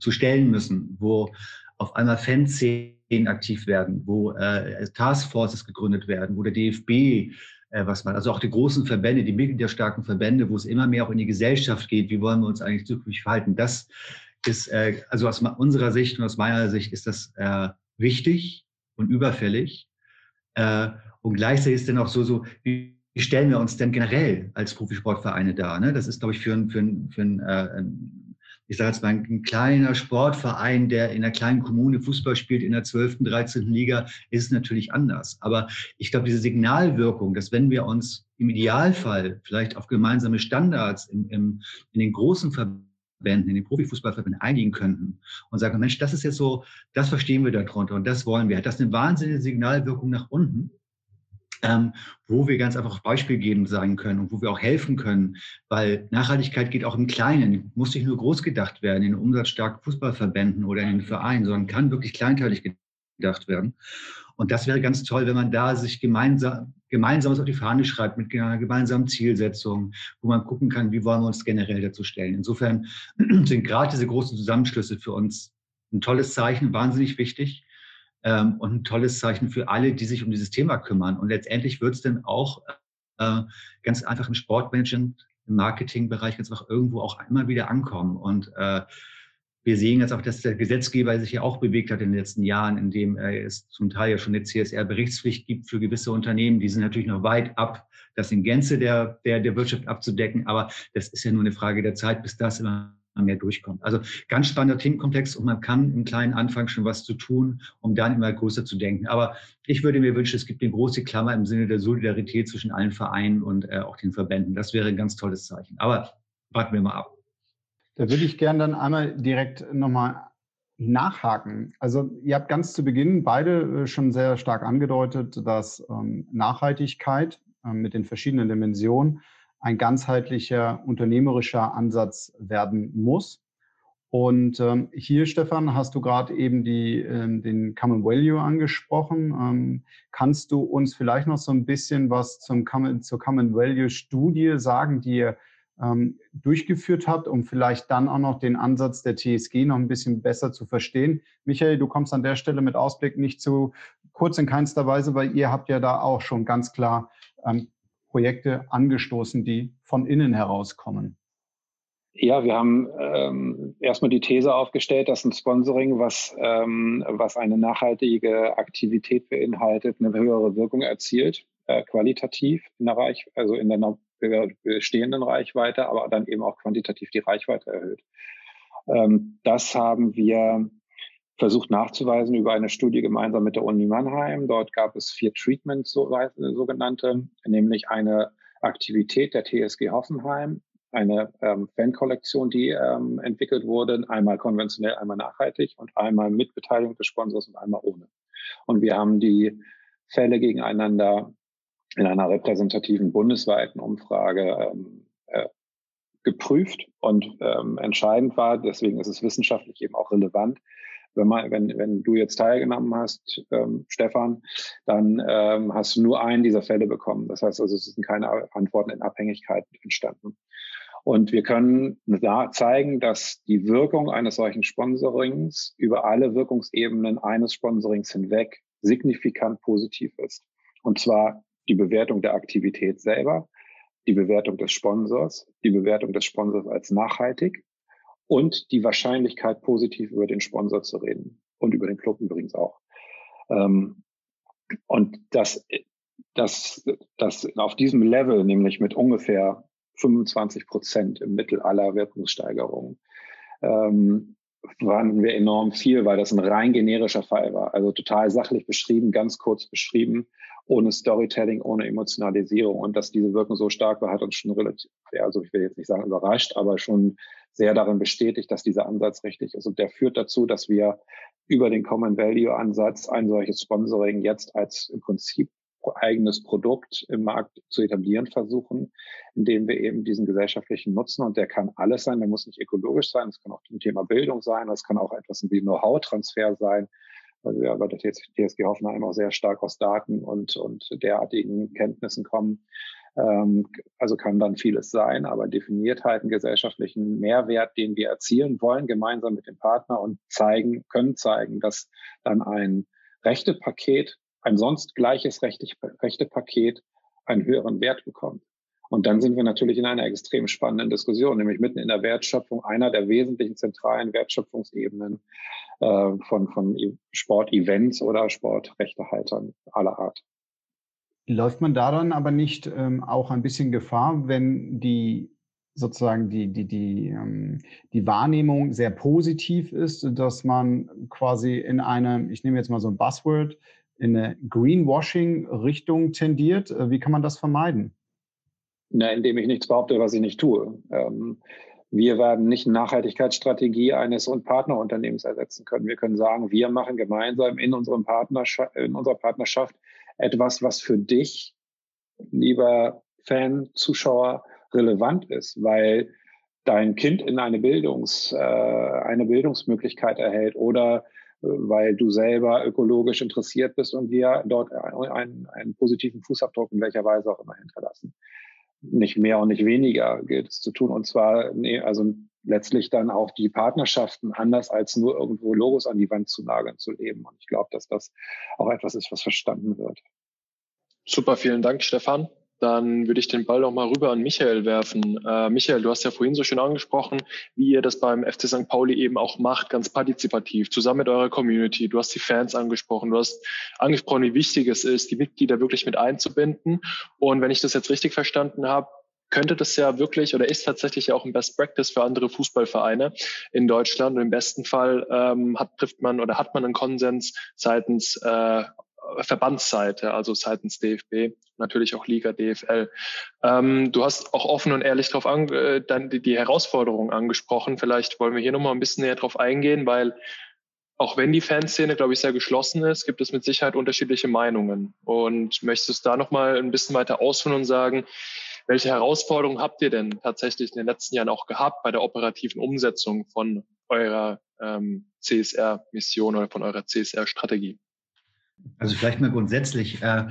zu stellen müssen, wo auf einmal Fanszenen aktiv werden, wo äh, Taskforces gegründet werden, wo der DFB äh, was man, also auch die großen Verbände, die mitgliederstarken Verbände, wo es immer mehr auch in die Gesellschaft geht, wie wollen wir uns eigentlich zukünftig verhalten, das ist, äh, also aus unserer Sicht und aus meiner Sicht ist das äh, wichtig und überfällig. und gleichzeitig ist dann auch so, so, wie stellen wir uns denn generell als Profisportvereine dar? Ne? Das ist, glaube ich, für, ein, für, ein, für ein, ich sage jetzt mal, ein kleiner Sportverein, der in einer kleinen Kommune Fußball spielt, in der 12., 13. Liga, ist es natürlich anders. Aber ich glaube, diese Signalwirkung, dass wenn wir uns im Idealfall vielleicht auf gemeinsame Standards im, im, in den großen Verbänden, in den Profifußballverbänden einigen könnten und sagen, Mensch, das ist jetzt so, das verstehen wir darunter und das wollen wir. Das ist eine wahnsinnige Signalwirkung nach unten ähm, wo wir ganz einfach beispielgebend sein können und wo wir auch helfen können, weil Nachhaltigkeit geht auch im Kleinen, muss nicht nur groß gedacht werden, in umsatzstarken Fußballverbänden oder in den Vereinen, sondern kann wirklich kleinteilig gedacht werden. Und das wäre ganz toll, wenn man da sich gemeinsam, gemeinsames auf die Fahne schreibt mit einer gemeinsamen Zielsetzung, wo man gucken kann, wie wollen wir uns generell dazu stellen. Insofern (clears throat) sind gerade diese großen Zusammenschlüsse für uns ein tolles Zeichen, wahnsinnig wichtig. Ähm, und ein tolles Zeichen für alle, die sich um dieses Thema kümmern. Und letztendlich wird es dann auch äh, ganz einfach im Sportmanagement, im Marketingbereich ganz einfach irgendwo auch immer wieder ankommen. Und äh, wir sehen jetzt auch, dass der Gesetzgeber sich ja auch bewegt hat in den letzten Jahren, indem es zum Teil ja schon eine CSR-Berichtspflicht gibt für gewisse Unternehmen. Die sind natürlich noch weit ab, das in Gänze der, der, der Wirtschaft abzudecken. Aber das ist ja nur eine Frage der Zeit, bis das immer mehr durchkommt. Also ganz spannender Themenkomplex und man kann im kleinen Anfang schon was zu tun, um dann immer größer zu denken. Aber ich würde mir wünschen, es gibt eine große Klammer im Sinne der Solidarität zwischen allen Vereinen und äh, auch den Verbänden. Das wäre ein ganz tolles Zeichen. Aber warten wir mal ab. Da würde ich gerne dann einmal direkt nochmal nachhaken. Also ihr habt ganz zu Beginn beide äh, schon sehr stark angedeutet, dass ähm, Nachhaltigkeit äh, mit den verschiedenen Dimensionen ein ganzheitlicher unternehmerischer Ansatz werden muss. Und ähm, hier, Stefan, hast du gerade eben die, ähm, den Common Value angesprochen. Ähm, kannst du uns vielleicht noch so ein bisschen was zum Common, zur Common Value Studie sagen, die ihr ähm, durchgeführt habt, um vielleicht dann auch noch den Ansatz der TSG noch ein bisschen besser zu verstehen? Michael, du kommst an der Stelle mit Ausblick nicht zu kurz in keinster Weise, weil ihr habt ja da auch schon ganz klar ähm, Projekte angestoßen, die von innen herauskommen? Ja, wir haben ähm, erstmal die These aufgestellt, dass ein Sponsoring, was, ähm, was eine nachhaltige Aktivität beinhaltet, eine höhere Wirkung erzielt, äh, qualitativ in der Reich, also in der bestehenden Reichweite, aber dann eben auch quantitativ die Reichweite erhöht. Ähm, das haben wir versucht nachzuweisen über eine Studie gemeinsam mit der Uni Mannheim. Dort gab es vier Treatments, so, sogenannte, nämlich eine Aktivität der TSG Hoffenheim, eine ähm, Fan-Kollektion, die ähm, entwickelt wurde, einmal konventionell, einmal nachhaltig und einmal mit Beteiligung des Sponsors und einmal ohne. Und wir haben die Fälle gegeneinander in einer repräsentativen bundesweiten Umfrage ähm, äh, geprüft und ähm, entscheidend war, deswegen ist es wissenschaftlich eben auch relevant, wenn, man, wenn, wenn du jetzt teilgenommen hast, ähm, Stefan, dann ähm, hast du nur einen dieser Fälle bekommen. Das heißt also, es sind keine Antworten in Abhängigkeit entstanden. Und wir können da zeigen, dass die Wirkung eines solchen Sponsorings über alle Wirkungsebenen eines Sponsorings hinweg signifikant positiv ist. Und zwar die Bewertung der Aktivität selber, die Bewertung des Sponsors, die Bewertung des Sponsors als nachhaltig und die Wahrscheinlichkeit, positiv über den Sponsor zu reden und über den Club übrigens auch. Ähm, und das, das, das auf diesem Level, nämlich mit ungefähr 25 Prozent im Mittel aller Wirkungssteigerungen, ähm, waren wir enorm viel, weil das ein rein generischer Fall war. Also total sachlich beschrieben, ganz kurz beschrieben, ohne Storytelling, ohne Emotionalisierung. Und dass diese Wirkung so stark war, hat uns schon relativ, also ich will jetzt nicht sagen überrascht, aber schon sehr darin bestätigt, dass dieser Ansatz richtig ist. Und der führt dazu, dass wir über den Common Value Ansatz ein solches Sponsoring jetzt als im Prinzip eigenes Produkt im Markt zu etablieren versuchen, indem wir eben diesen gesellschaftlichen Nutzen, und der kann alles sein, der muss nicht ökologisch sein, es kann auch ein Thema Bildung sein, es kann auch etwas wie Know-how-Transfer sein, weil wir bei der TSG Hoffenheim auch sehr stark aus Daten und, und derartigen Kenntnissen kommen. Ähm, also kann dann vieles sein, aber definiert halt einen gesellschaftlichen Mehrwert, den wir erzielen wollen, gemeinsam mit dem Partner und zeigen, können zeigen, dass dann ein Rechtepaket, ein sonst gleiches Rechtepaket einen höheren Wert bekommt. Und dann sind wir natürlich in einer extrem spannenden Diskussion, nämlich mitten in der Wertschöpfung einer der wesentlichen zentralen Wertschöpfungsebenen äh, von, von Sportevents oder Sportrechtehaltern aller Art. Läuft man daran aber nicht ähm, auch ein bisschen Gefahr, wenn die sozusagen die, die, die, ähm, die Wahrnehmung sehr positiv ist, dass man quasi in eine, ich nehme jetzt mal so ein Buzzword, in eine Greenwashing-Richtung tendiert? Äh, wie kann man das vermeiden? Na, indem ich nichts behaupte, was ich nicht tue. Ähm, wir werden nicht Nachhaltigkeitsstrategie eines und Partnerunternehmens ersetzen können. Wir können sagen, wir machen gemeinsam in, unserem Partnerschaft, in unserer Partnerschaft etwas, was für dich, lieber Fan, Zuschauer, relevant ist, weil dein Kind in eine Bildungs, äh, eine Bildungsmöglichkeit erhält oder äh, weil du selber ökologisch interessiert bist und wir dort einen, einen positiven Fußabdruck in welcher Weise auch immer hinterlassen. Nicht mehr und nicht weniger gilt es zu tun. Und zwar, nee, also letztlich dann auch die Partnerschaften anders als nur irgendwo Logos an die Wand zu nageln zu leben. Und ich glaube, dass das auch etwas ist, was verstanden wird. Super, vielen Dank, Stefan. Dann würde ich den Ball noch mal rüber an Michael werfen. Äh, Michael, du hast ja vorhin so schön angesprochen, wie ihr das beim FC St. Pauli eben auch macht, ganz partizipativ, zusammen mit eurer Community. Du hast die Fans angesprochen, du hast angesprochen, wie wichtig es ist, die Mitglieder wirklich mit einzubinden. Und wenn ich das jetzt richtig verstanden habe, könnte das ja wirklich oder ist tatsächlich ja auch ein Best Practice für andere Fußballvereine in Deutschland. Und im besten Fall ähm, hat, trifft man oder hat man einen Konsens seitens äh, Verbandsseite, also seitens DFB, natürlich auch Liga, DFL. Ähm, du hast auch offen und ehrlich darauf äh, dann die, die Herausforderungen angesprochen. Vielleicht wollen wir hier nochmal ein bisschen näher drauf eingehen, weil auch wenn die Fanszene, glaube ich, sehr geschlossen ist, gibt es mit Sicherheit unterschiedliche Meinungen. Und möchtest du da nochmal ein bisschen weiter ausführen und sagen, welche Herausforderungen habt ihr denn tatsächlich in den letzten Jahren auch gehabt bei der operativen Umsetzung von eurer ähm, CSR-Mission oder von eurer CSR-Strategie? Also vielleicht mal grundsätzlich, äh,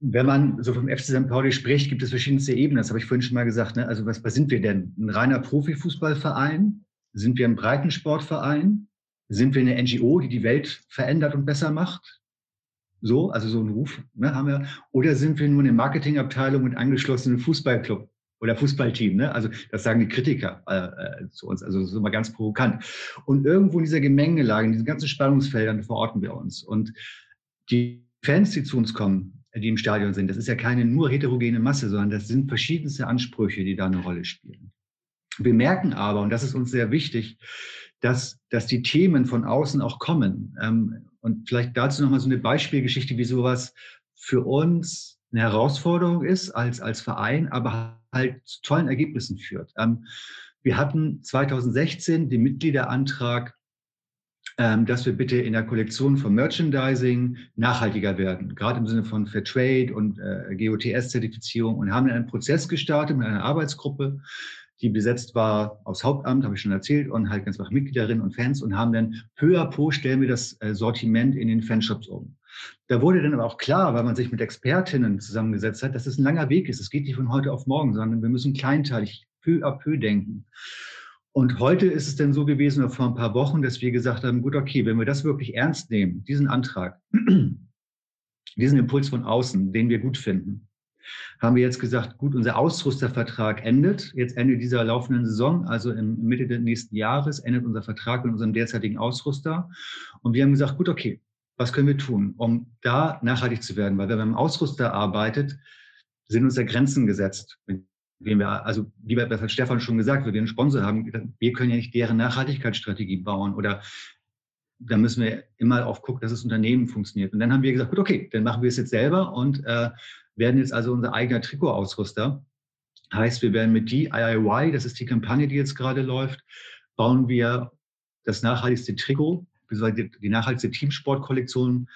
wenn man so vom FC St. Pauli spricht, gibt es verschiedenste Ebenen. Das habe ich vorhin schon mal gesagt. Ne? Also was, was sind wir denn? Ein reiner Profifußballverein? Sind wir ein Breitensportverein? Sind wir eine NGO, die die Welt verändert und besser macht? So, also so einen Ruf ne, haben wir. Oder sind wir nur eine Marketingabteilung und angeschlossenen Fußballclub oder Fußballteam? Ne? Also das sagen die Kritiker äh, äh, zu uns. Also das ist immer ganz provokant. Und irgendwo in dieser Gemengelage, in diesen ganzen Spannungsfeldern verorten wir uns. Und die Fans, die zu uns kommen, die im Stadion sind, das ist ja keine nur heterogene Masse, sondern das sind verschiedenste Ansprüche, die da eine Rolle spielen. Wir merken aber, und das ist uns sehr wichtig, dass, dass die Themen von außen auch kommen. Ähm, und vielleicht dazu nochmal so eine Beispielgeschichte, wie sowas für uns eine Herausforderung ist als, als Verein, aber halt zu tollen Ergebnissen führt. Ähm, wir hatten 2016 den Mitgliederantrag, ähm, dass wir bitte in der Kollektion von Merchandising nachhaltiger werden, gerade im Sinne von Fair Trade und äh, GOTS-Zertifizierung und haben einen Prozess gestartet mit einer Arbeitsgruppe, die besetzt war aus Hauptamt, habe ich schon erzählt, und halt ganz einfach Mitgliederinnen und Fans und haben dann à peu stellen wir das äh, Sortiment in den Fanshops um. Da wurde dann aber auch klar, weil man sich mit Expertinnen zusammengesetzt hat, dass es ein langer Weg ist. Es geht nicht von heute auf morgen, sondern wir müssen kleinteilig peu à peu denken. Und heute ist es dann so gewesen, oder vor ein paar Wochen, dass wir gesagt haben, gut, okay, wenn wir das wirklich ernst nehmen, diesen Antrag, (clears throat) diesen Impuls von außen, den wir gut finden, haben wir jetzt gesagt, gut, unser Ausrüstervertrag endet, jetzt Ende dieser laufenden Saison, also im Mitte des nächsten Jahres endet unser Vertrag mit unserem derzeitigen Ausrüster. Und wir haben gesagt, gut, okay, was können wir tun, um da nachhaltig zu werden? Weil wenn man im Ausrüster arbeitet, sind uns ja Grenzen gesetzt. Wir, also wie bei Stefan schon gesagt, wenn wir einen Sponsor haben, wir können ja nicht deren Nachhaltigkeitsstrategie bauen oder da müssen wir immer auf gucken, dass das Unternehmen funktioniert. Und dann haben wir gesagt, gut, okay, dann machen wir es jetzt selber und äh, werden jetzt also unser eigener Trikotausrüster. Heißt, wir werden mit DIY, das ist die Kampagne, die jetzt gerade läuft, bauen wir das nachhaltigste Trikot, die nachhaltigste Teamsportkollektion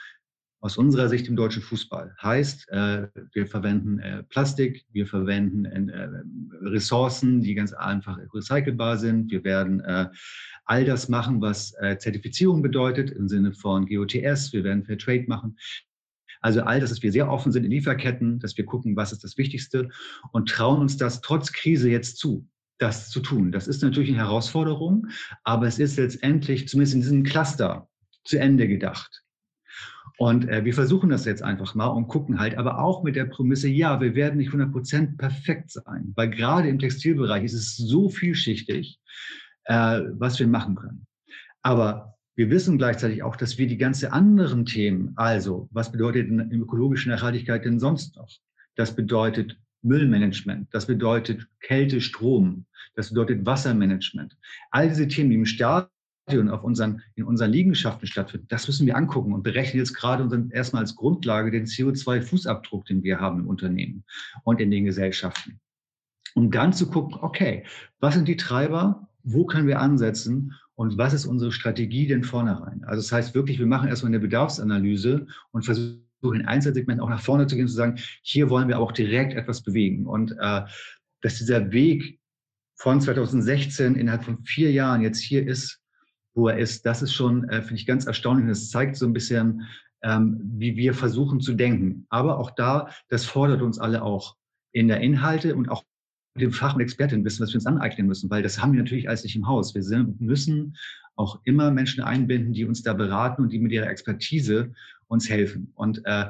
aus unserer Sicht im deutschen Fußball. Heißt, äh, wir verwenden äh, Plastik, wir verwenden äh, Ressourcen, die ganz einfach recycelbar sind. Wir werden all das machen, was Zertifizierung bedeutet im Sinne von GOTS. Wir werden Fair Trade machen. Also all das, dass wir sehr offen sind in Lieferketten, dass wir gucken, was ist das Wichtigste und trauen uns das trotz Krise jetzt zu, das zu tun. Das ist natürlich eine Herausforderung, aber es ist letztendlich zumindest in diesem Cluster zu Ende gedacht. Und äh, wir versuchen das jetzt einfach mal und gucken halt, aber auch mit der Prämisse, ja, wir werden nicht 100% perfekt sein, weil gerade im Textilbereich ist es so vielschichtig, äh, was wir machen können. Aber wir wissen gleichzeitig auch, dass wir die ganzen anderen Themen, also was bedeutet ökologische Nachhaltigkeit denn sonst noch? Das bedeutet Müllmanagement, das bedeutet Kälte, Strom, das bedeutet Wassermanagement. All diese Themen, die im Stadion auf unseren, in unseren Liegenschaften stattfinden, das müssen wir angucken und berechnen jetzt gerade unseren, erstmal als Grundlage den CO2-Fußabdruck, den wir haben im Unternehmen und in den Gesellschaften. Um dann zu gucken, okay, was sind die Treiber, wo können wir ansetzen und was ist unsere Strategie denn vornherein? Also das heißt wirklich, wir machen erstmal eine Bedarfsanalyse und versuchen in Einzelsegmenten auch nach vorne zu gehen zu sagen, hier wollen wir auch direkt etwas bewegen. Und äh, dass dieser Weg von 2016 innerhalb von vier Jahren jetzt hier ist, wo er ist, das ist schon, äh, finde ich, ganz erstaunlich. Das zeigt so ein bisschen, ähm, wie wir versuchen zu denken. Aber auch da, das fordert uns alle auch in der Inhalte und auch dem Fach- und Expertenwissen, was wir uns aneignen müssen, weil das haben wir natürlich alles nicht im Haus. Wir sind, müssen auch immer Menschen einbinden, die uns da beraten und die mit ihrer Expertise uns helfen. Und, äh,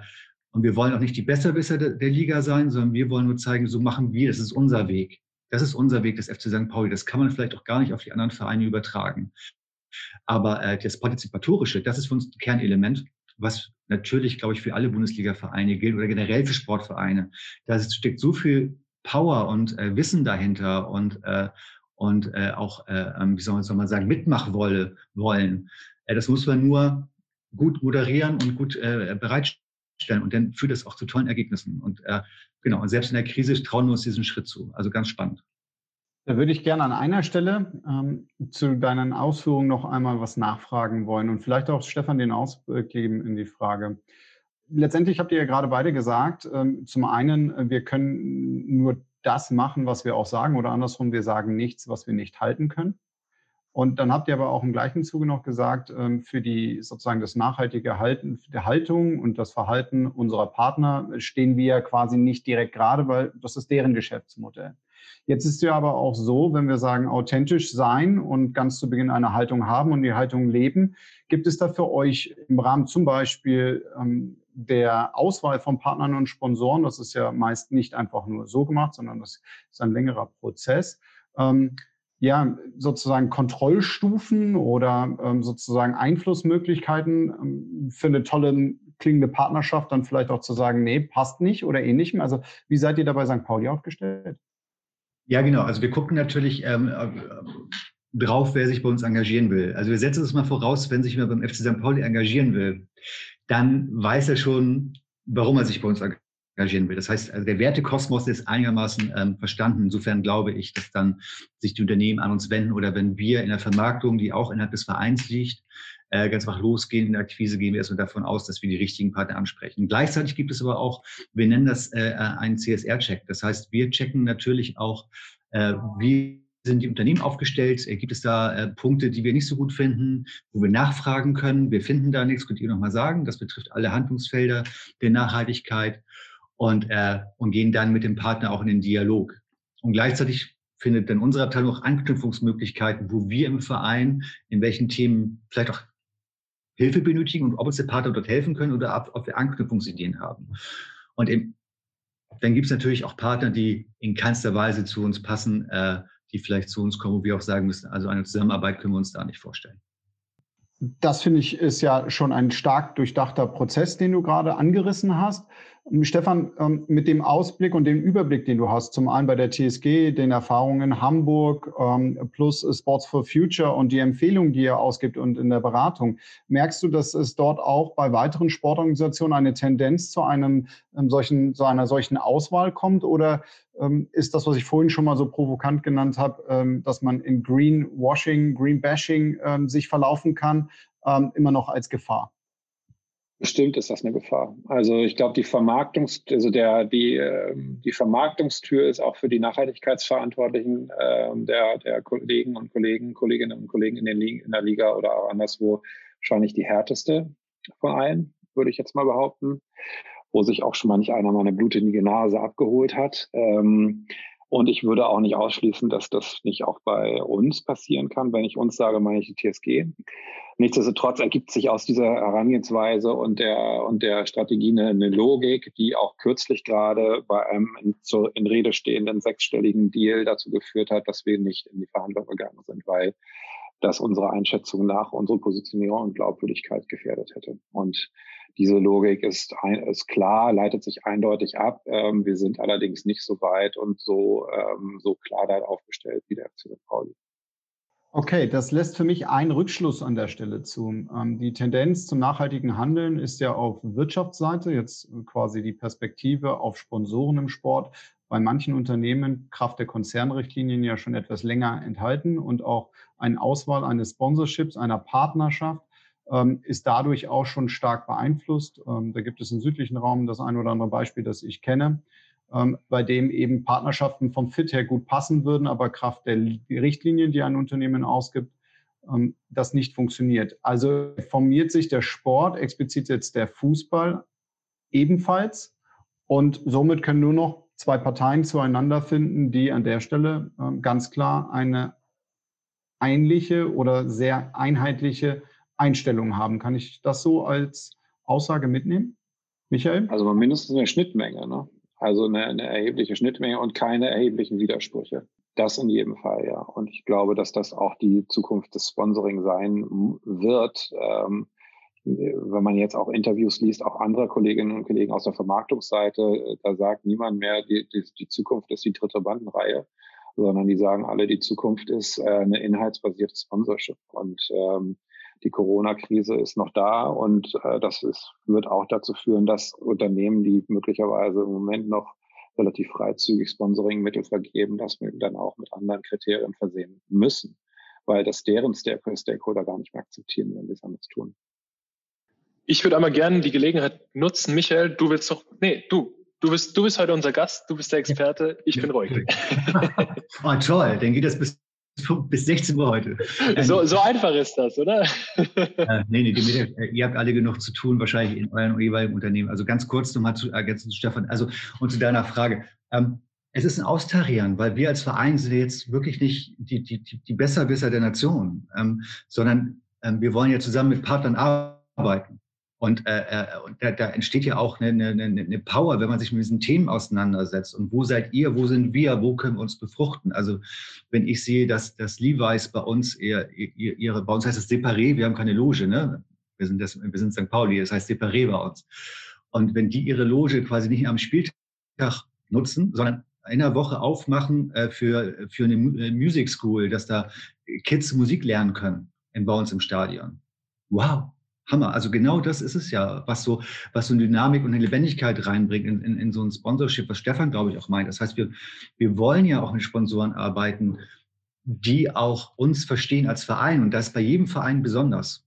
und wir wollen auch nicht die Besserwisser der, der Liga sein, sondern wir wollen nur zeigen, so machen wir, das ist unser Weg. Das ist unser Weg des FC St. Pauli. Das kann man vielleicht auch gar nicht auf die anderen Vereine übertragen. Aber äh, das Partizipatorische, das ist für uns ein Kernelement, was natürlich, glaube ich, für alle Bundesliga-Vereine gilt oder generell für Sportvereine. Da steckt so viel Power und äh, Wissen dahinter und, äh, und äh, auch, äh, ähm, wie soll man, sagen, mitmachwolle wollen. Äh, das muss man nur gut moderieren und gut äh, bereitstellen und dann führt das auch zu tollen Ergebnissen. Und äh, genau, und selbst in der Krise trauen wir uns diesen Schritt zu. Also ganz spannend. Da würde ich gerne an einer Stelle ähm, zu deinen Ausführungen noch einmal was nachfragen wollen und vielleicht auch Stefan den Ausblick geben in die Frage. Letztendlich habt ihr ja gerade beide gesagt, ähm, zum einen, wir können nur das machen, was wir auch sagen oder andersrum, wir sagen nichts, was wir nicht halten können. Und dann habt ihr aber auch im gleichen Zuge noch gesagt, ähm, für die sozusagen das nachhaltige Halten der Haltung und das Verhalten unserer Partner stehen wir quasi nicht direkt gerade, weil das ist deren Geschäftsmodell. Jetzt ist ja aber auch so, wenn wir sagen, authentisch sein und ganz zu Beginn eine Haltung haben und die Haltung leben, gibt es da für euch im Rahmen zum Beispiel ähm, der Auswahl von Partnern und Sponsoren, das ist ja meist nicht einfach nur so gemacht, sondern das ist ein längerer Prozess, ähm, ja, sozusagen Kontrollstufen oder ähm, sozusagen Einflussmöglichkeiten ähm, für eine tolle klingende Partnerschaft dann vielleicht auch zu sagen, nee, passt nicht oder ähnlichem. Also wie seid ihr dabei St. Pauli aufgestellt? Ja, genau. Also wir gucken natürlich ähm, äh, drauf, wer sich bei uns engagieren will. Also wir setzen es mal voraus, wenn sich jemand beim FC St. Pauli engagieren will, dann weiß er schon, warum er sich bei uns engagieren will. Das heißt, also der Wertekosmos ist einigermaßen ähm, verstanden. Insofern glaube ich, dass dann sich die Unternehmen an uns wenden oder wenn wir in der Vermarktung, die auch innerhalb des Vereins liegt, äh, ganz einfach losgehen in der Akquise, gehen wir erstmal davon aus, dass wir die richtigen Partner ansprechen. Gleichzeitig gibt es aber auch, wir nennen das äh, einen CSR-Check. Das heißt, wir checken natürlich auch, äh, wie sind die Unternehmen aufgestellt? Äh, gibt es da äh, Punkte, die wir nicht so gut finden, wo wir nachfragen können? Wir finden da nichts, könnt ihr nochmal sagen. Das betrifft alle Handlungsfelder der Nachhaltigkeit und, äh, und gehen dann mit dem Partner auch in den Dialog. Und gleichzeitig findet dann unsere Abteilung auch Anknüpfungsmöglichkeiten, wo wir im Verein in welchen Themen vielleicht auch Hilfe benötigen und ob uns der Partner dort helfen können oder ob, wir Anknüpfungsideen haben. Und im, dann gibt es natürlich auch Partner, die in keinster Weise zu uns passen, äh, die vielleicht zu uns kommen, wo wir auch sagen müssen, also eine Zusammenarbeit können wir uns da nicht vorstellen. Das finde ich ist ja schon ein stark durchdachter Prozess, den du gerade angerissen hast. Stefan, ähm, mit dem Ausblick und dem Überblick, den du hast, zum einen bei der TSG, den Erfahrungen Hamburg ähm, plus Sports for Future und die Empfehlungen, die ihr ausgibt und in der Beratung, merkst du, dass es dort auch bei weiteren Sportorganisationen eine Tendenz zu einem ähm, solchen, zu einer solchen Auswahl kommt? Oder ist das, was ich vorhin schon mal so provokant genannt habe, dass man in Greenwashing, Greenbashing sich verlaufen kann, immer noch als Gefahr? Bestimmt ist das eine Gefahr. Also ich glaube, die Vermarktungs, also der, die, ähm, die Vermarktungstür ist auch für die Nachhaltigkeitsverantwortlichen äh, der, der Kollegen und Kollegen, Kolleginnen und Kollegen in, den, in der Liga oder auch anderswo wahrscheinlich die härteste von allen, würde ich jetzt mal behaupten, wo sich auch schon mal nicht einer meine blutige Nase abgeholt hat. Ähm, und ich würde auch nicht ausschließen, dass das nicht auch bei uns passieren kann. Wenn ich uns sage, meine ich die TSG. Nichtsdestotrotz ergibt sich aus dieser Herangehensweise und der, und der Strategie eine, eine Logik, die auch kürzlich gerade bei einem in, zu, in Rede stehenden sechsstelligen Deal dazu geführt hat, dass wir nicht in die Verhandlung gegangen sind, weil das unserer Einschätzung nach unsere Positionierung und Glaubwürdigkeit gefährdet hätte. Und diese Logik ist, ein, ist klar, leitet sich eindeutig ab. Ähm, wir sind allerdings nicht so weit und so, ähm, so klar da aufgestellt wie der FC Pauli. Okay, das lässt für mich einen Rückschluss an der Stelle zu. Ähm, die Tendenz zum nachhaltigen Handeln ist ja auf Wirtschaftsseite, jetzt quasi die Perspektive auf Sponsoren im Sport, bei manchen Unternehmen Kraft der Konzernrichtlinien ja schon etwas länger enthalten und auch eine Auswahl eines Sponsorships, einer Partnerschaft ähm, ist dadurch auch schon stark beeinflusst. Ähm, da gibt es im südlichen Raum das ein oder andere Beispiel, das ich kenne, bei dem eben Partnerschaften vom Fit her gut passen würden, aber Kraft der Richtlinien, die ein Unternehmen ausgibt, ähm, das nicht funktioniert. Also formiert sich der Sport, explizit jetzt der Fußball, ebenfalls. Und somit können nur noch zwei Parteien zueinander finden, die an der Stelle äh, ganz klar eine ähnliche oder sehr einheitliche Einstellung haben. Kann ich das so als Aussage mitnehmen? Michael? Also mindestens eine Schnittmenge, ne? Also eine, eine erhebliche Schnittmenge und keine erheblichen Widersprüche. Das in jedem Fall, ja. Und ich glaube, dass das auch die Zukunft des Sponsoring sein wird. Ähm, wenn man jetzt auch Interviews liest, auch anderer Kolleginnen und Kollegen aus der Vermarktungsseite, da sagt niemand mehr, die, die, die Zukunft ist die dritte Bandenreihe, sondern die sagen alle, die Zukunft ist äh, eine inhaltsbasierte Sponsorship. Und ähm, die Corona-Krise ist noch da und äh, das ist, wird auch dazu führen, dass Unternehmen, die möglicherweise im Moment noch relativ freizügig Sponsoring-Mittel vergeben, das dann auch mit anderen Kriterien versehen müssen, weil das deren Stakeholder gar nicht mehr akzeptieren, wenn sie es anders tun. Ich würde einmal gerne die Gelegenheit nutzen, Michael, du willst doch, nee, du, du bist, du bist heute unser Gast, du bist der Experte, ich bin ruhig. oh, (laughs) toll, dann geht das bis bis 16 Uhr heute. So, so einfach ist das, oder? äh, nee, nee, die, äh, ihr habt alle genug zu tun, wahrscheinlich in euren jeweiligen Unternehmen. Also ganz kurz nochmal zu ergänzen zu Stefan. Also und zu deiner Frage. Ähm, es ist ein Austarieren, weil wir als Verein sind jetzt wirklich nicht die, die, die, die Besserwisser der Nation, ähm, sondern ähm, wir wollen ja zusammen mit Partnern arbeiten. Und, äh, äh, und da, da entsteht ja auch eine, eine, eine Power, wenn man sich mit diesen Themen auseinandersetzt. Und wo seid ihr, wo sind wir, wo können wir uns befruchten? Also wenn ich sehe, dass, dass Levi's bei uns, eher, ihre, bei uns heißt es Separé, wir haben keine Loge, ne? Wir sind, das, wir sind St. Pauli, das heißt Separé bei uns. Und wenn die ihre Loge quasi nicht am Spieltag nutzen, sondern in der Woche aufmachen äh, für, für eine Music School, dass da Kids Musik lernen können in, bei uns im Stadion. Wow, Hammer. Also genau das ist es ja, was so, was so eine Dynamik und eine Lebendigkeit reinbringt in, in, in so ein Sponsorship, was Stefan, glaube ich, auch meint. Das heißt, wir, wir wollen ja auch mit Sponsoren arbeiten, die auch uns verstehen als Verein. Und das bei jedem Verein besonders,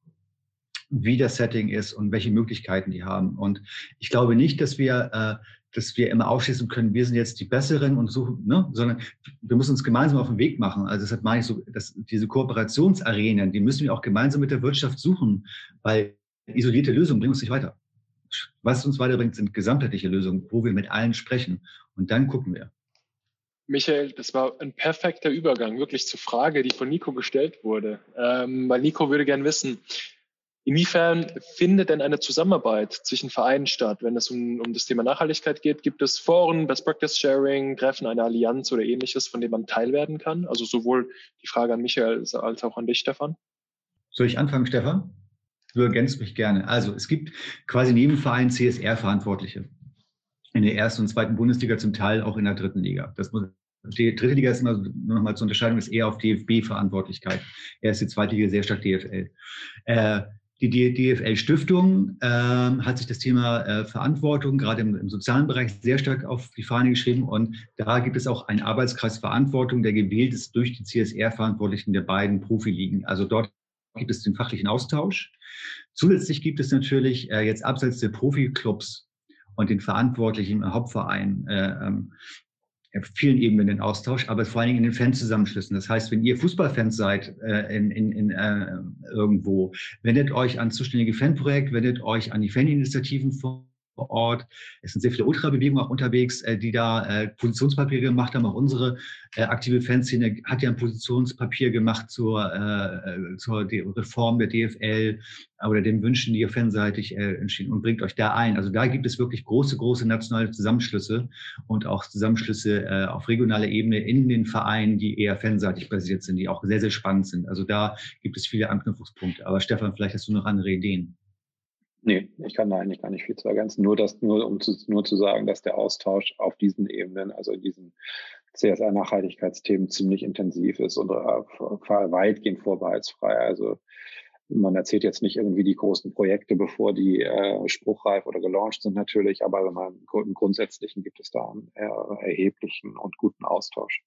wie das Setting ist und welche Möglichkeiten die haben. Und ich glaube nicht, dass wir äh, dass wir immer aufschließen können, wir sind jetzt die Besseren und so, ne? sondern wir müssen uns gemeinsam auf den Weg machen. Also deshalb meine ich so, dass diese Kooperationsarenen, die müssen wir auch gemeinsam mit der Wirtschaft suchen, weil isolierte Lösungen bringen uns nicht weiter. Was uns weiterbringt, sind gesamtheitliche Lösungen, wo wir mit allen sprechen. Und dann gucken wir. Michael, das war ein perfekter Übergang wirklich zur Frage, die von Nico gestellt wurde. Ähm, weil Nico würde gern wissen, Inwiefern findet denn eine Zusammenarbeit zwischen Vereinen statt, wenn es um, um das Thema Nachhaltigkeit geht? Gibt es Foren, Best Practice Sharing, Treffen, eine Allianz oder ähnliches, von dem man teilwerden kann? Also sowohl die Frage an Michael als auch an dich, Stefan. Soll ich anfangen, Stefan? Du ergänzt mich gerne. Also es gibt quasi neben Vereinen CSR-Verantwortliche. In der ersten und zweiten Bundesliga, zum Teil auch in der dritten Liga. Das muss, die dritte Liga ist immer nur nochmal zur Unterscheidung, ist eher auf DFB-Verantwortlichkeit. Erste, zweite Liga sehr stark DFL. Äh, die DFL-Stiftung ähm, hat sich das Thema äh, Verantwortung gerade im, im, sozialen Bereich sehr stark auf die Fahne geschrieben. Und da gibt es auch einen Arbeitskreis Verantwortung, der gewählt ist durch die CSR-Verantwortlichen der beiden Profiligen. Also dort gibt es den fachlichen Austausch. Zusätzlich gibt es natürlich äh, jetzt abseits der Profiklubs und den Verantwortlichen im Hauptverein äh, ähm, auf vielen Ebenen den Austausch, aber vor allen Dingen in den Fanzusammenschlüssen. Das heißt, wenn ihr Fußballfans seid äh, in, in, in, äh, irgendwo, wendet euch an zuständige Fanprojekt, wendet euch an die Faninitiativen vor Ort. Es sind sehr viele Ultrabewegungen auch unterwegs, äh, die da äh, Positionspapiere gemacht haben. Auch unsere äh, aktive Fanszene hat ja ein Positionspapier gemacht zur, zur Reform der DFL oder den Wünschen, die ihr fanseitig entschieden und bringt euch da ein. Also da gibt es wirklich große, große nationale Zusammenschlüsse und auch Zusammenschlüsse auf regionaler Ebene in den Vereinen, die eher fanseitig basiert sind, die auch sehr, sehr spannend sind. Also da gibt es viele Anknüpfungspunkte. Aber Stefan, vielleicht hast du noch andere Ideen. Nee, ich kann da eigentlich gar nicht viel zu ergänzen. Nur, dass, nur um zu, nur zu sagen, dass der Austausch auf diesen Ebenen, also in diesen CSR-Nachhaltigkeitsthemen ziemlich intensiv ist und äh, weitgehend vorbehaltsfrei. Also man erzählt jetzt nicht irgendwie die großen Projekte, bevor die äh, spruchreif oder gelauncht sind natürlich, aber im Grundsätzlichen gibt es da einen äh, erheblichen und guten Austausch.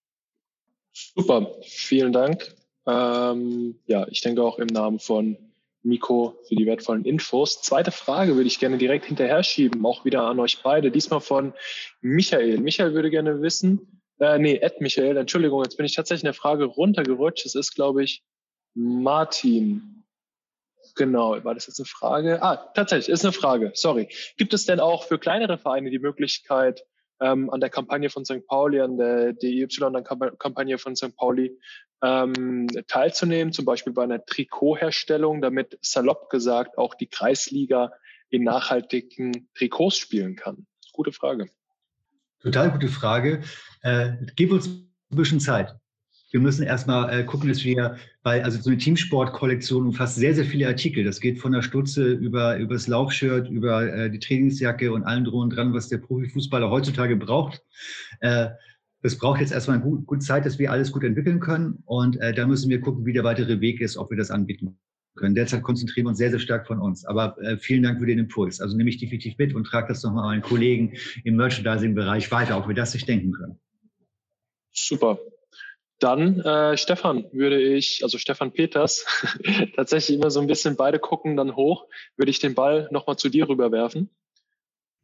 Super, vielen Dank. Ähm, ja, ich denke auch im Namen von Miko, für die wertvollen Infos. Zweite Frage würde ich gerne direkt hinterher schieben, auch wieder an euch beide. Diesmal von Michael. Michael würde gerne wissen, äh, nee, Ed Michael, Entschuldigung, jetzt bin ich tatsächlich in der Frage runtergerutscht. Es ist, glaube ich, Martin. Genau, war das jetzt eine Frage? Ah, tatsächlich, ist eine Frage, sorry. Gibt es denn auch für kleinere Vereine die Möglichkeit, ähm, an der Kampagne von St. Pauli, an der DIY-Kampagne von St. Pauli ähm, teilzunehmen, zum Beispiel bei einer Trikotherstellung, damit salopp gesagt auch die Kreisliga in nachhaltigen Trikots spielen kann? Gute Frage. Total gute Frage. Äh, gib uns ein bisschen Zeit. Wir müssen erstmal äh, gucken, dass wir, weil also so eine Teamsport-Kollektion umfasst sehr, sehr viele Artikel. Das geht von der Stutze über, über das Laufshirt, über äh, die Trainingsjacke und allen drum dran, was der Profifußballer heutzutage braucht. Äh, das braucht jetzt erstmal eine gute Zeit, dass wir alles gut entwickeln können. Und äh, da müssen wir gucken, wie der weitere Weg ist, ob wir das anbieten können. Derzeit konzentrieren wir uns sehr, sehr stark von uns. Aber äh, vielen Dank für den Impuls. Also nehme ich definitiv mit und trage das nochmal meinen Kollegen im Merchandising-Bereich weiter, ob wir das sich denken können. Super. Dann, äh, Stefan, würde ich, also Stefan Peters, (laughs) tatsächlich immer so ein bisschen beide gucken dann hoch, würde ich den Ball nochmal zu dir rüberwerfen.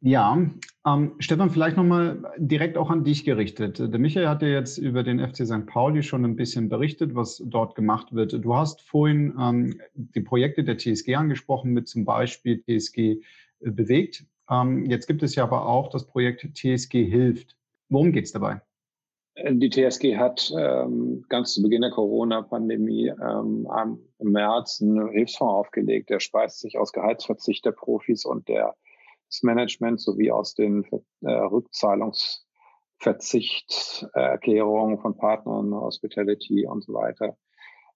Ja, ähm, Stefan, vielleicht nochmal direkt auch an dich gerichtet. Der Michael hat ja jetzt über den FC St. Pauli schon ein bisschen berichtet, was dort gemacht wird. Du hast vorhin ähm, die Projekte der TSG angesprochen, mit zum Beispiel TSG äh, bewegt. Ähm, jetzt gibt es ja aber auch das Projekt TSG hilft. Worum geht es dabei? Die TSG hat ähm, ganz zu Beginn der Corona-Pandemie ähm, im März einen Hilfsfonds aufgelegt. Der speist sich aus Gehaltsverzicht der Profis und der des Managements sowie aus den äh, Rückzahlungsverzichterklärungen von Partnern, Hospitality und so weiter.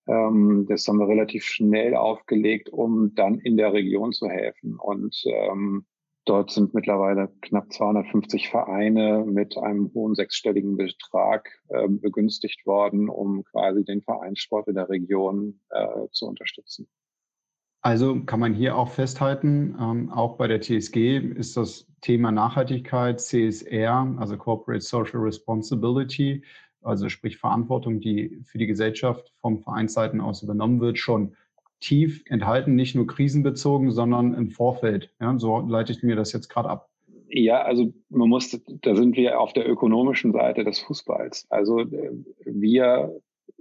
Ähm, das haben wir relativ schnell aufgelegt, um dann in der Region zu helfen. Und ähm, dort sind mittlerweile knapp 250 Vereine mit einem hohen sechsstelligen Betrag äh, begünstigt worden, um quasi den Vereinssport in der Region äh, zu unterstützen. Also kann man hier auch festhalten, ähm, auch bei der TSG ist das Thema Nachhaltigkeit, CSR, also Corporate Social Responsibility, also sprich Verantwortung, die für die Gesellschaft vom Vereinsseiten aus übernommen wird, schon tief enthalten, nicht nur krisenbezogen, sondern im Vorfeld. Ja, so leite ich mir das jetzt gerade ab. Ja, also man muss, da sind wir auf der ökonomischen Seite des Fußballs. Also äh, wir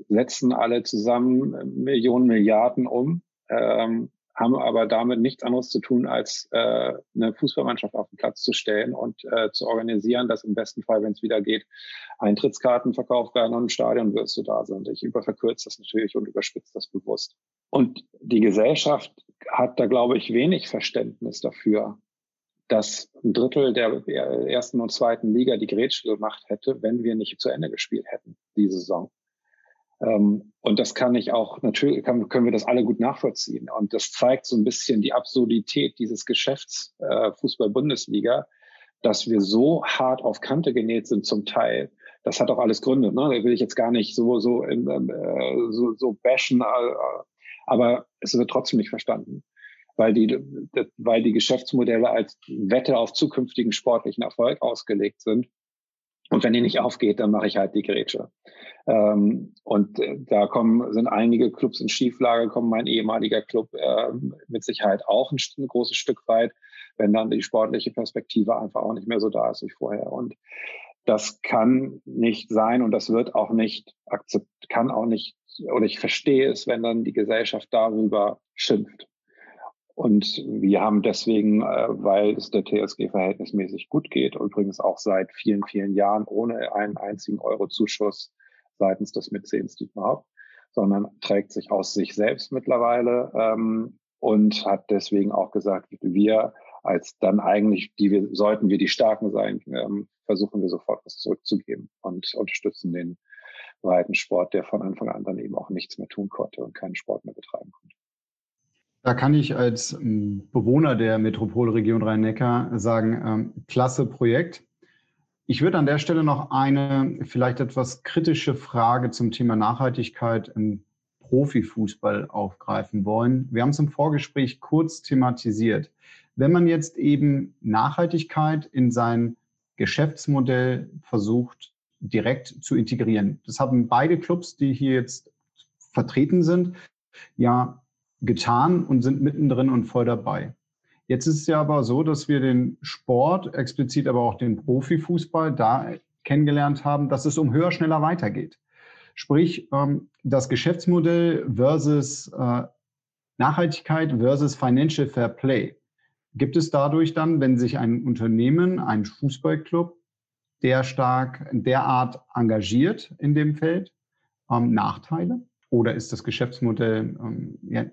setzen alle zusammen Millionen, Milliarden um ähm, haben aber damit nichts anderes zu tun, als äh, eine Fußballmannschaft auf den Platz zu stellen und äh, zu organisieren, dass im besten Fall, wenn es wieder geht, Eintrittskarten verkauft werden und im Stadion wirst du da sind. Ich überverkürze das natürlich und überspitze das bewusst. Und die Gesellschaft hat da, glaube ich, wenig Verständnis dafür, dass ein Drittel der ersten und zweiten Liga die Grätsche gemacht hätte, wenn wir nicht zu Ende gespielt hätten, die Saison. Ähm, und das kann ich auch, natürlich kann, können wir das alle gut nachvollziehen. Und das zeigt so ein bisschen die Absurdität dieses Geschäfts äh, Fußball-Bundesliga, dass wir so hart auf Kante genäht sind zum Teil. Das hat auch alles Gründe. Ne? Da will ich jetzt gar nicht so so äh, so, so bashen, äh, aber es wird trotzdem nicht verstanden, weil die weil die Geschäftsmodelle als Wette auf zukünftigen sportlichen Erfolg ausgelegt sind und wenn die nicht aufgeht, dann mache ich halt die Grätsche. Ähm, und äh, da kommen, sind einige Clubs in Schieflage, kommen mein ehemaliger Club äh, mit Sicherheit auch ein, ein, großes Stück weit, wenn dann die sportliche Perspektive einfach auch nicht mehr so da ist wie vorher. Und das kann nicht sein und das wird auch nicht akzept, kann auch nicht, oder ich verstehe es, wenn dann die Gesellschaft darüber schimpft. Und wir haben deswegen, äh, weil es der TSG verhältnismäßig gut geht, übrigens auch seit vielen, vielen Jahren ohne einen einzigen Euro Zuschuss seitens des Mäzens Dietmar Haupt, sondern trägt sich aus sich selbst mittlerweile ähm, und hat deswegen auch gesagt, wir als dann eigentlich, die wir, sollten wir die Starken sein, ähm, versuchen wir sofort was zurückzugeben und unterstützen den breiten Sport, der von Anfang an dann eben auch nichts mehr tun konnte und keinen Sport mehr betreiben konnte. Da kann ich als ähm, Bewohner der Metropolregion Rhein-Neckar sagen, ähm, klasse Projekt. Ich würde an der Stelle noch eine vielleicht etwas kritische Frage zum Thema Nachhaltigkeit im Profifußball aufgreifen wollen. Wir haben es im Vorgespräch kurz thematisiert. Wenn man jetzt eben Nachhaltigkeit in sein Geschäftsmodell versucht, direkt zu integrieren. Das haben beide Clubs, die hier jetzt vertreten sind, ja getan und sind mittendrin und voll dabei. Jetzt ist es ja aber so, dass wir den Sport, explizit aber auch den Profifußball, da kennengelernt haben, dass es um höher, schneller weitergeht. Sprich, ähm, das Geschäftsmodell versus äh, Nachhaltigkeit versus Financial Fair Play. Gibt es dadurch dann, wenn sich ein Unternehmen, ein Fußballclub der stark, derart engagiert in dem Feld, ähm, Nachteile? Oder ist das Geschäftsmodell ähm, ja,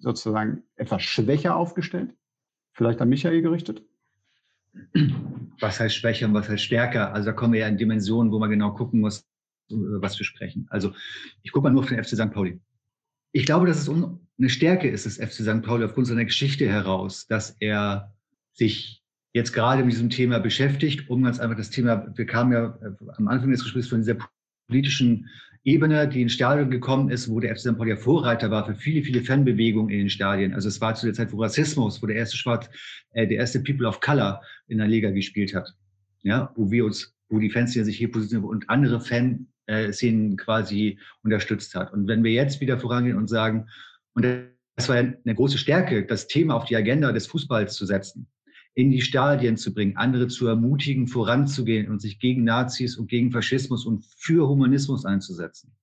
sozusagen etwas schwächer aufgestellt? Vielleicht an Michael gerichtet? Was heißt schwächer und was heißt stärker? Also da kommen wir ja in Dimensionen, wo man genau gucken muss, was wir sprechen. Also ich gucke mal nur auf den FC St. Pauli. Ich glaube, dass es eine Stärke ist des FC St. Pauli aufgrund seiner Geschichte heraus, dass er sich jetzt gerade mit diesem Thema beschäftigt, um ganz einfach das Thema, wir kamen ja äh, am Anfang des Gesprächs von dieser politischen Ebene, die ins Stadion gekommen ist, wo der FC St. Pauli ja Vorreiter war für viele, viele Fanbewegungen in den Stadien. Also es war zu der Zeit, wo Rassismus, wo der erste Schwarz, äh, der erste People of Color in der Liga gespielt hat. Ja, wo wir uns, wo die Fans sich hier positionieren und andere Fanszenen quasi unterstützt hat. Und wenn wir jetzt wieder vorangehen und sagen, und das war eine große Stärke, das Thema auf die Agenda des Fußballs zu setzen, in die Stadien zu bringen, andere zu ermutigen, voranzugehen und sich gegen Nazis und gegen Faschismus und für Humanismus einzusetzen.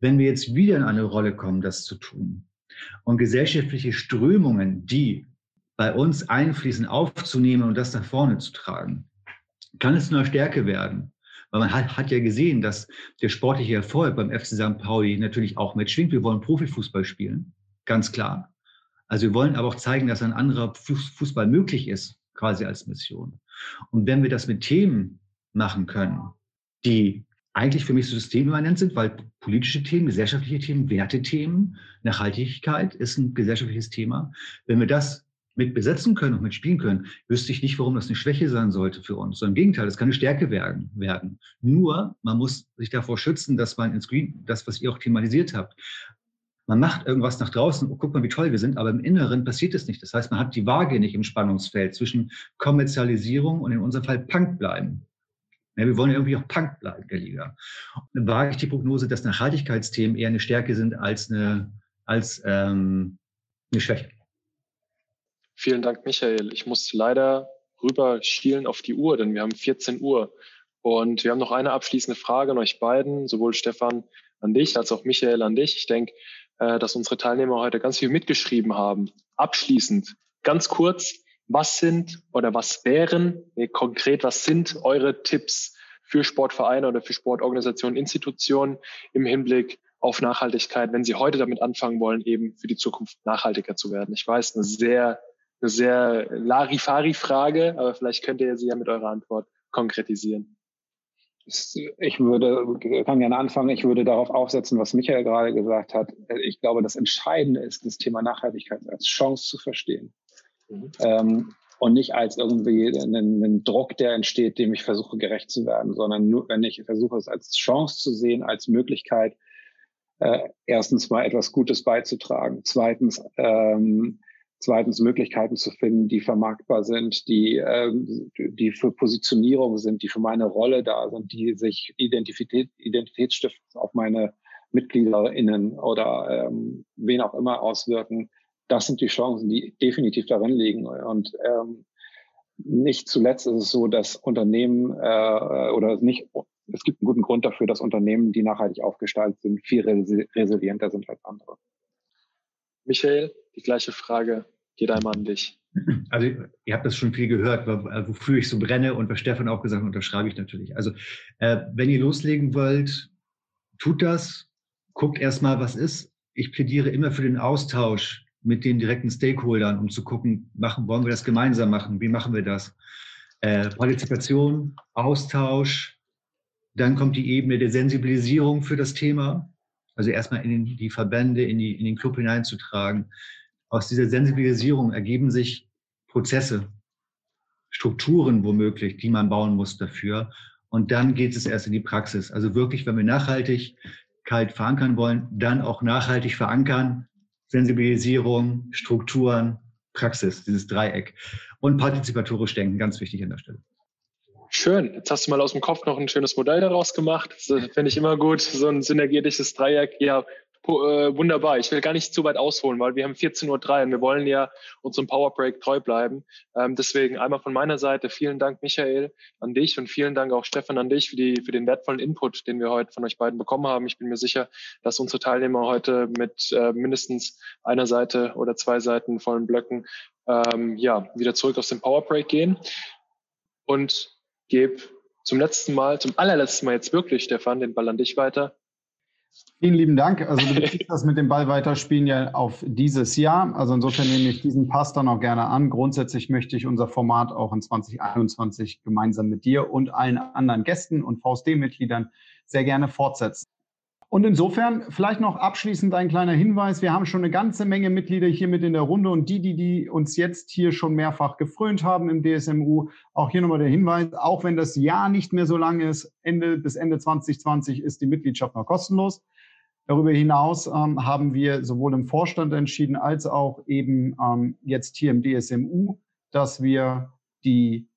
Wenn wir jetzt wieder in eine Rolle kommen, das zu tun und gesellschaftliche Strömungen, die bei uns einfließen, aufzunehmen und das nach vorne zu tragen, kann es nur Stärke werden. Weil man hat, hat ja gesehen, dass der sportliche Erfolg beim FC St. Pauli natürlich auch mitschwingt. Wir wollen Profifußball spielen, ganz klar. Also wir wollen aber auch zeigen, dass ein anderer Fußball möglich ist, quasi als Mission. Und wenn wir das mit Themen machen können, die eigentlich für mich so systemimmanent sind, weil politische Themen, gesellschaftliche Themen, Wertethemen, Nachhaltigkeit ist ein gesellschaftliches Thema. Wenn wir das mit besetzen können und mitspielen können, wüsste ich nicht, warum das eine Schwäche sein sollte für uns. Sondern im Gegenteil, das kann eine Stärke werden. werden. Nur, man muss sich davor schützen, dass man ins Green, das, was ihr auch thematisiert habt, man macht irgendwas nach draußen, oh, guck mal, wie toll wir sind, aber im Inneren passiert es nicht. Das heißt, man hat die Waage nicht im Spannungsfeld zwischen Kommerzialisierung und in unserem Fall Punk bleiben. Ja, wir wollen irgendwie auch Punk bleiben, der Liga. Und dann wage ich die Prognose, dass Nachhaltigkeitsthemen eher eine Stärke sind als eine, als, ähm, eine Schwäche. Vielen Dank, Michael. Ich muss leider rüber schielen auf die Uhr, denn wir haben 14 Uhr. Und wir haben noch eine abschließende Frage an euch beiden, sowohl Stefan an dich als auch Michael an dich. Ich denke, äh, dass unsere Teilnehmer heute ganz viel mitgeschrieben haben. Abschließend, ganz kurz, was sind oder was wären, nee, konkret, was sind eure Tipps für Sportvereine oder für Sportorganisationen, Institutionen im Hinblick auf Nachhaltigkeit, wenn sie heute damit anfangen wollen, eben für die Zukunft nachhaltiger zu werden? Ich weiß, eine sehr, eine sehr Larifari-Frage, aber vielleicht könnt ihr sie ja mit eurer Antwort konkretisieren ich würde, kann gerne anfangen, ich würde darauf aufsetzen, was Michael gerade gesagt hat. Ich glaube, das Entscheidende ist, das Thema Nachhaltigkeit als Chance zu verstehen. Mhm. Ähm, und nicht als irgendwie einen, einen, Druck, der entsteht, dem ich versuche gerecht zu werden, sondern nur, wenn ich versuche, es als Chance zu sehen, als Möglichkeit, äh, erstens mal etwas Gutes beizutragen, zweitens ähm, Zweitens Möglichkeiten zu finden, die vermarktbar sind, die, äh, die für Positionierung sind, die für meine Rolle da sind, die sich Identität, Identitätsstiften auf meine MitgliederInnen oder ähm, wen auch immer auswirken. Das sind die Chancen, die definitiv darin liegen. Und ähm, nicht zuletzt ist es so, dass Unternehmen äh, oder nicht, es gibt einen guten Grund dafür, dass Unternehmen, die nachhaltig aufgestaltet sind, viel resilienter sind als andere. Michael, die gleiche Frage geht einmal an dich. (clears throat) Also ihr habt das schon viel gehört, wofür ich so brenne und was Stefan auch gesagt hat, unterschreibe ich natürlich. Also äh, wenn ihr loslegen wollt, tut das, guckt erstmal, was ist. Ich plädiere immer für den Austausch mit den direkten Stakeholdern, um zu gucken, machen, wollen wir das gemeinsam machen? Wie machen wir das? Äh, Partizipation, Austausch, dann kommt die Ebene der Sensibilisierung für das Thema. Also erstmal in die Verbände, in, die, in den Club hineinzutragen. Aus dieser Sensibilisierung ergeben sich Prozesse, Strukturen womöglich, die man bauen muss dafür. Und dann geht es erst in die Praxis. Also wirklich, wenn wir Nachhaltigkeit verankern wollen, dann auch nachhaltig verankern. Sensibilisierung, Strukturen, Praxis, dieses Dreieck. Und partizipatorisch denken, ganz wichtig an der Stelle. Schön. Jetzt hast du mal aus dem Kopf noch ein schönes Modell daraus gemacht. Finde ich immer gut. So ein synergetisches Dreieck. Ja, wunderbar. Ich will gar nicht zu weit ausholen, weil wir haben 14.03 Uhr und wir wollen ja unserem Power Break treu bleiben. Ähm, deswegen einmal von meiner Seite vielen Dank, Michael, an dich und vielen Dank auch Stefan an dich für, die, für den wertvollen Input, den wir heute von euch beiden bekommen haben. Ich bin mir sicher, dass unsere Teilnehmer heute mit äh, mindestens einer Seite oder zwei Seiten vollen Blöcken ähm, ja, wieder zurück aus dem Power Break gehen. Und gebe zum letzten Mal, zum allerletzten Mal jetzt wirklich, Stefan, den Ball an dich weiter. Vielen lieben Dank. Also du beziehst das mit dem Ball weiterspielen ja auf dieses Jahr. Also insofern nehme ich diesen Pass dann auch gerne an. Grundsätzlich möchte ich unser Format auch in 2021 gemeinsam mit dir und allen anderen Gästen und VSD-Mitgliedern sehr gerne fortsetzen. Und insofern vielleicht noch abschließend ein kleiner Hinweis. Wir haben schon eine ganze Menge Mitglieder hier mit in der Runde und die, die, die uns jetzt hier schon mehrfach gefrönt haben im DSMU, auch hier nochmal der Hinweis, auch wenn das Jahr nicht mehr so lang ist, Ende bis Ende 2020 ist die Mitgliedschaft noch kostenlos. Darüber hinaus ähm, haben wir sowohl im Vorstand entschieden als auch eben ähm, jetzt hier im DSMU, dass wir die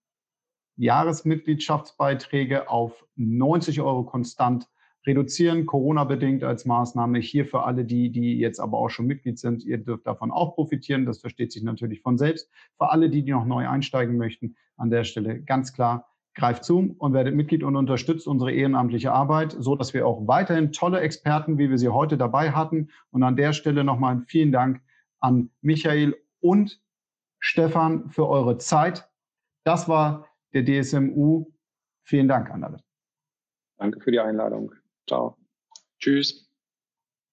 Jahresmitgliedschaftsbeiträge auf 90 Euro konstant reduzieren, Corona-bedingt als Maßnahme. Hier für alle die, die jetzt aber auch schon Mitglied sind, ihr dürft davon auch profitieren. Das versteht sich natürlich von selbst. Für alle die, die noch neu einsteigen möchten, an der Stelle ganz klar, greift zu und werdet Mitglied und unterstützt unsere ehrenamtliche Arbeit, so dass wir auch weiterhin tolle Experten, wie wir sie heute dabei hatten. Und an der Stelle nochmal vielen Dank an Michael und Stefan für eure Zeit. Das war der DSMU. Vielen Dank an alle. Danke für die Einladung. Ciao. Tschüss.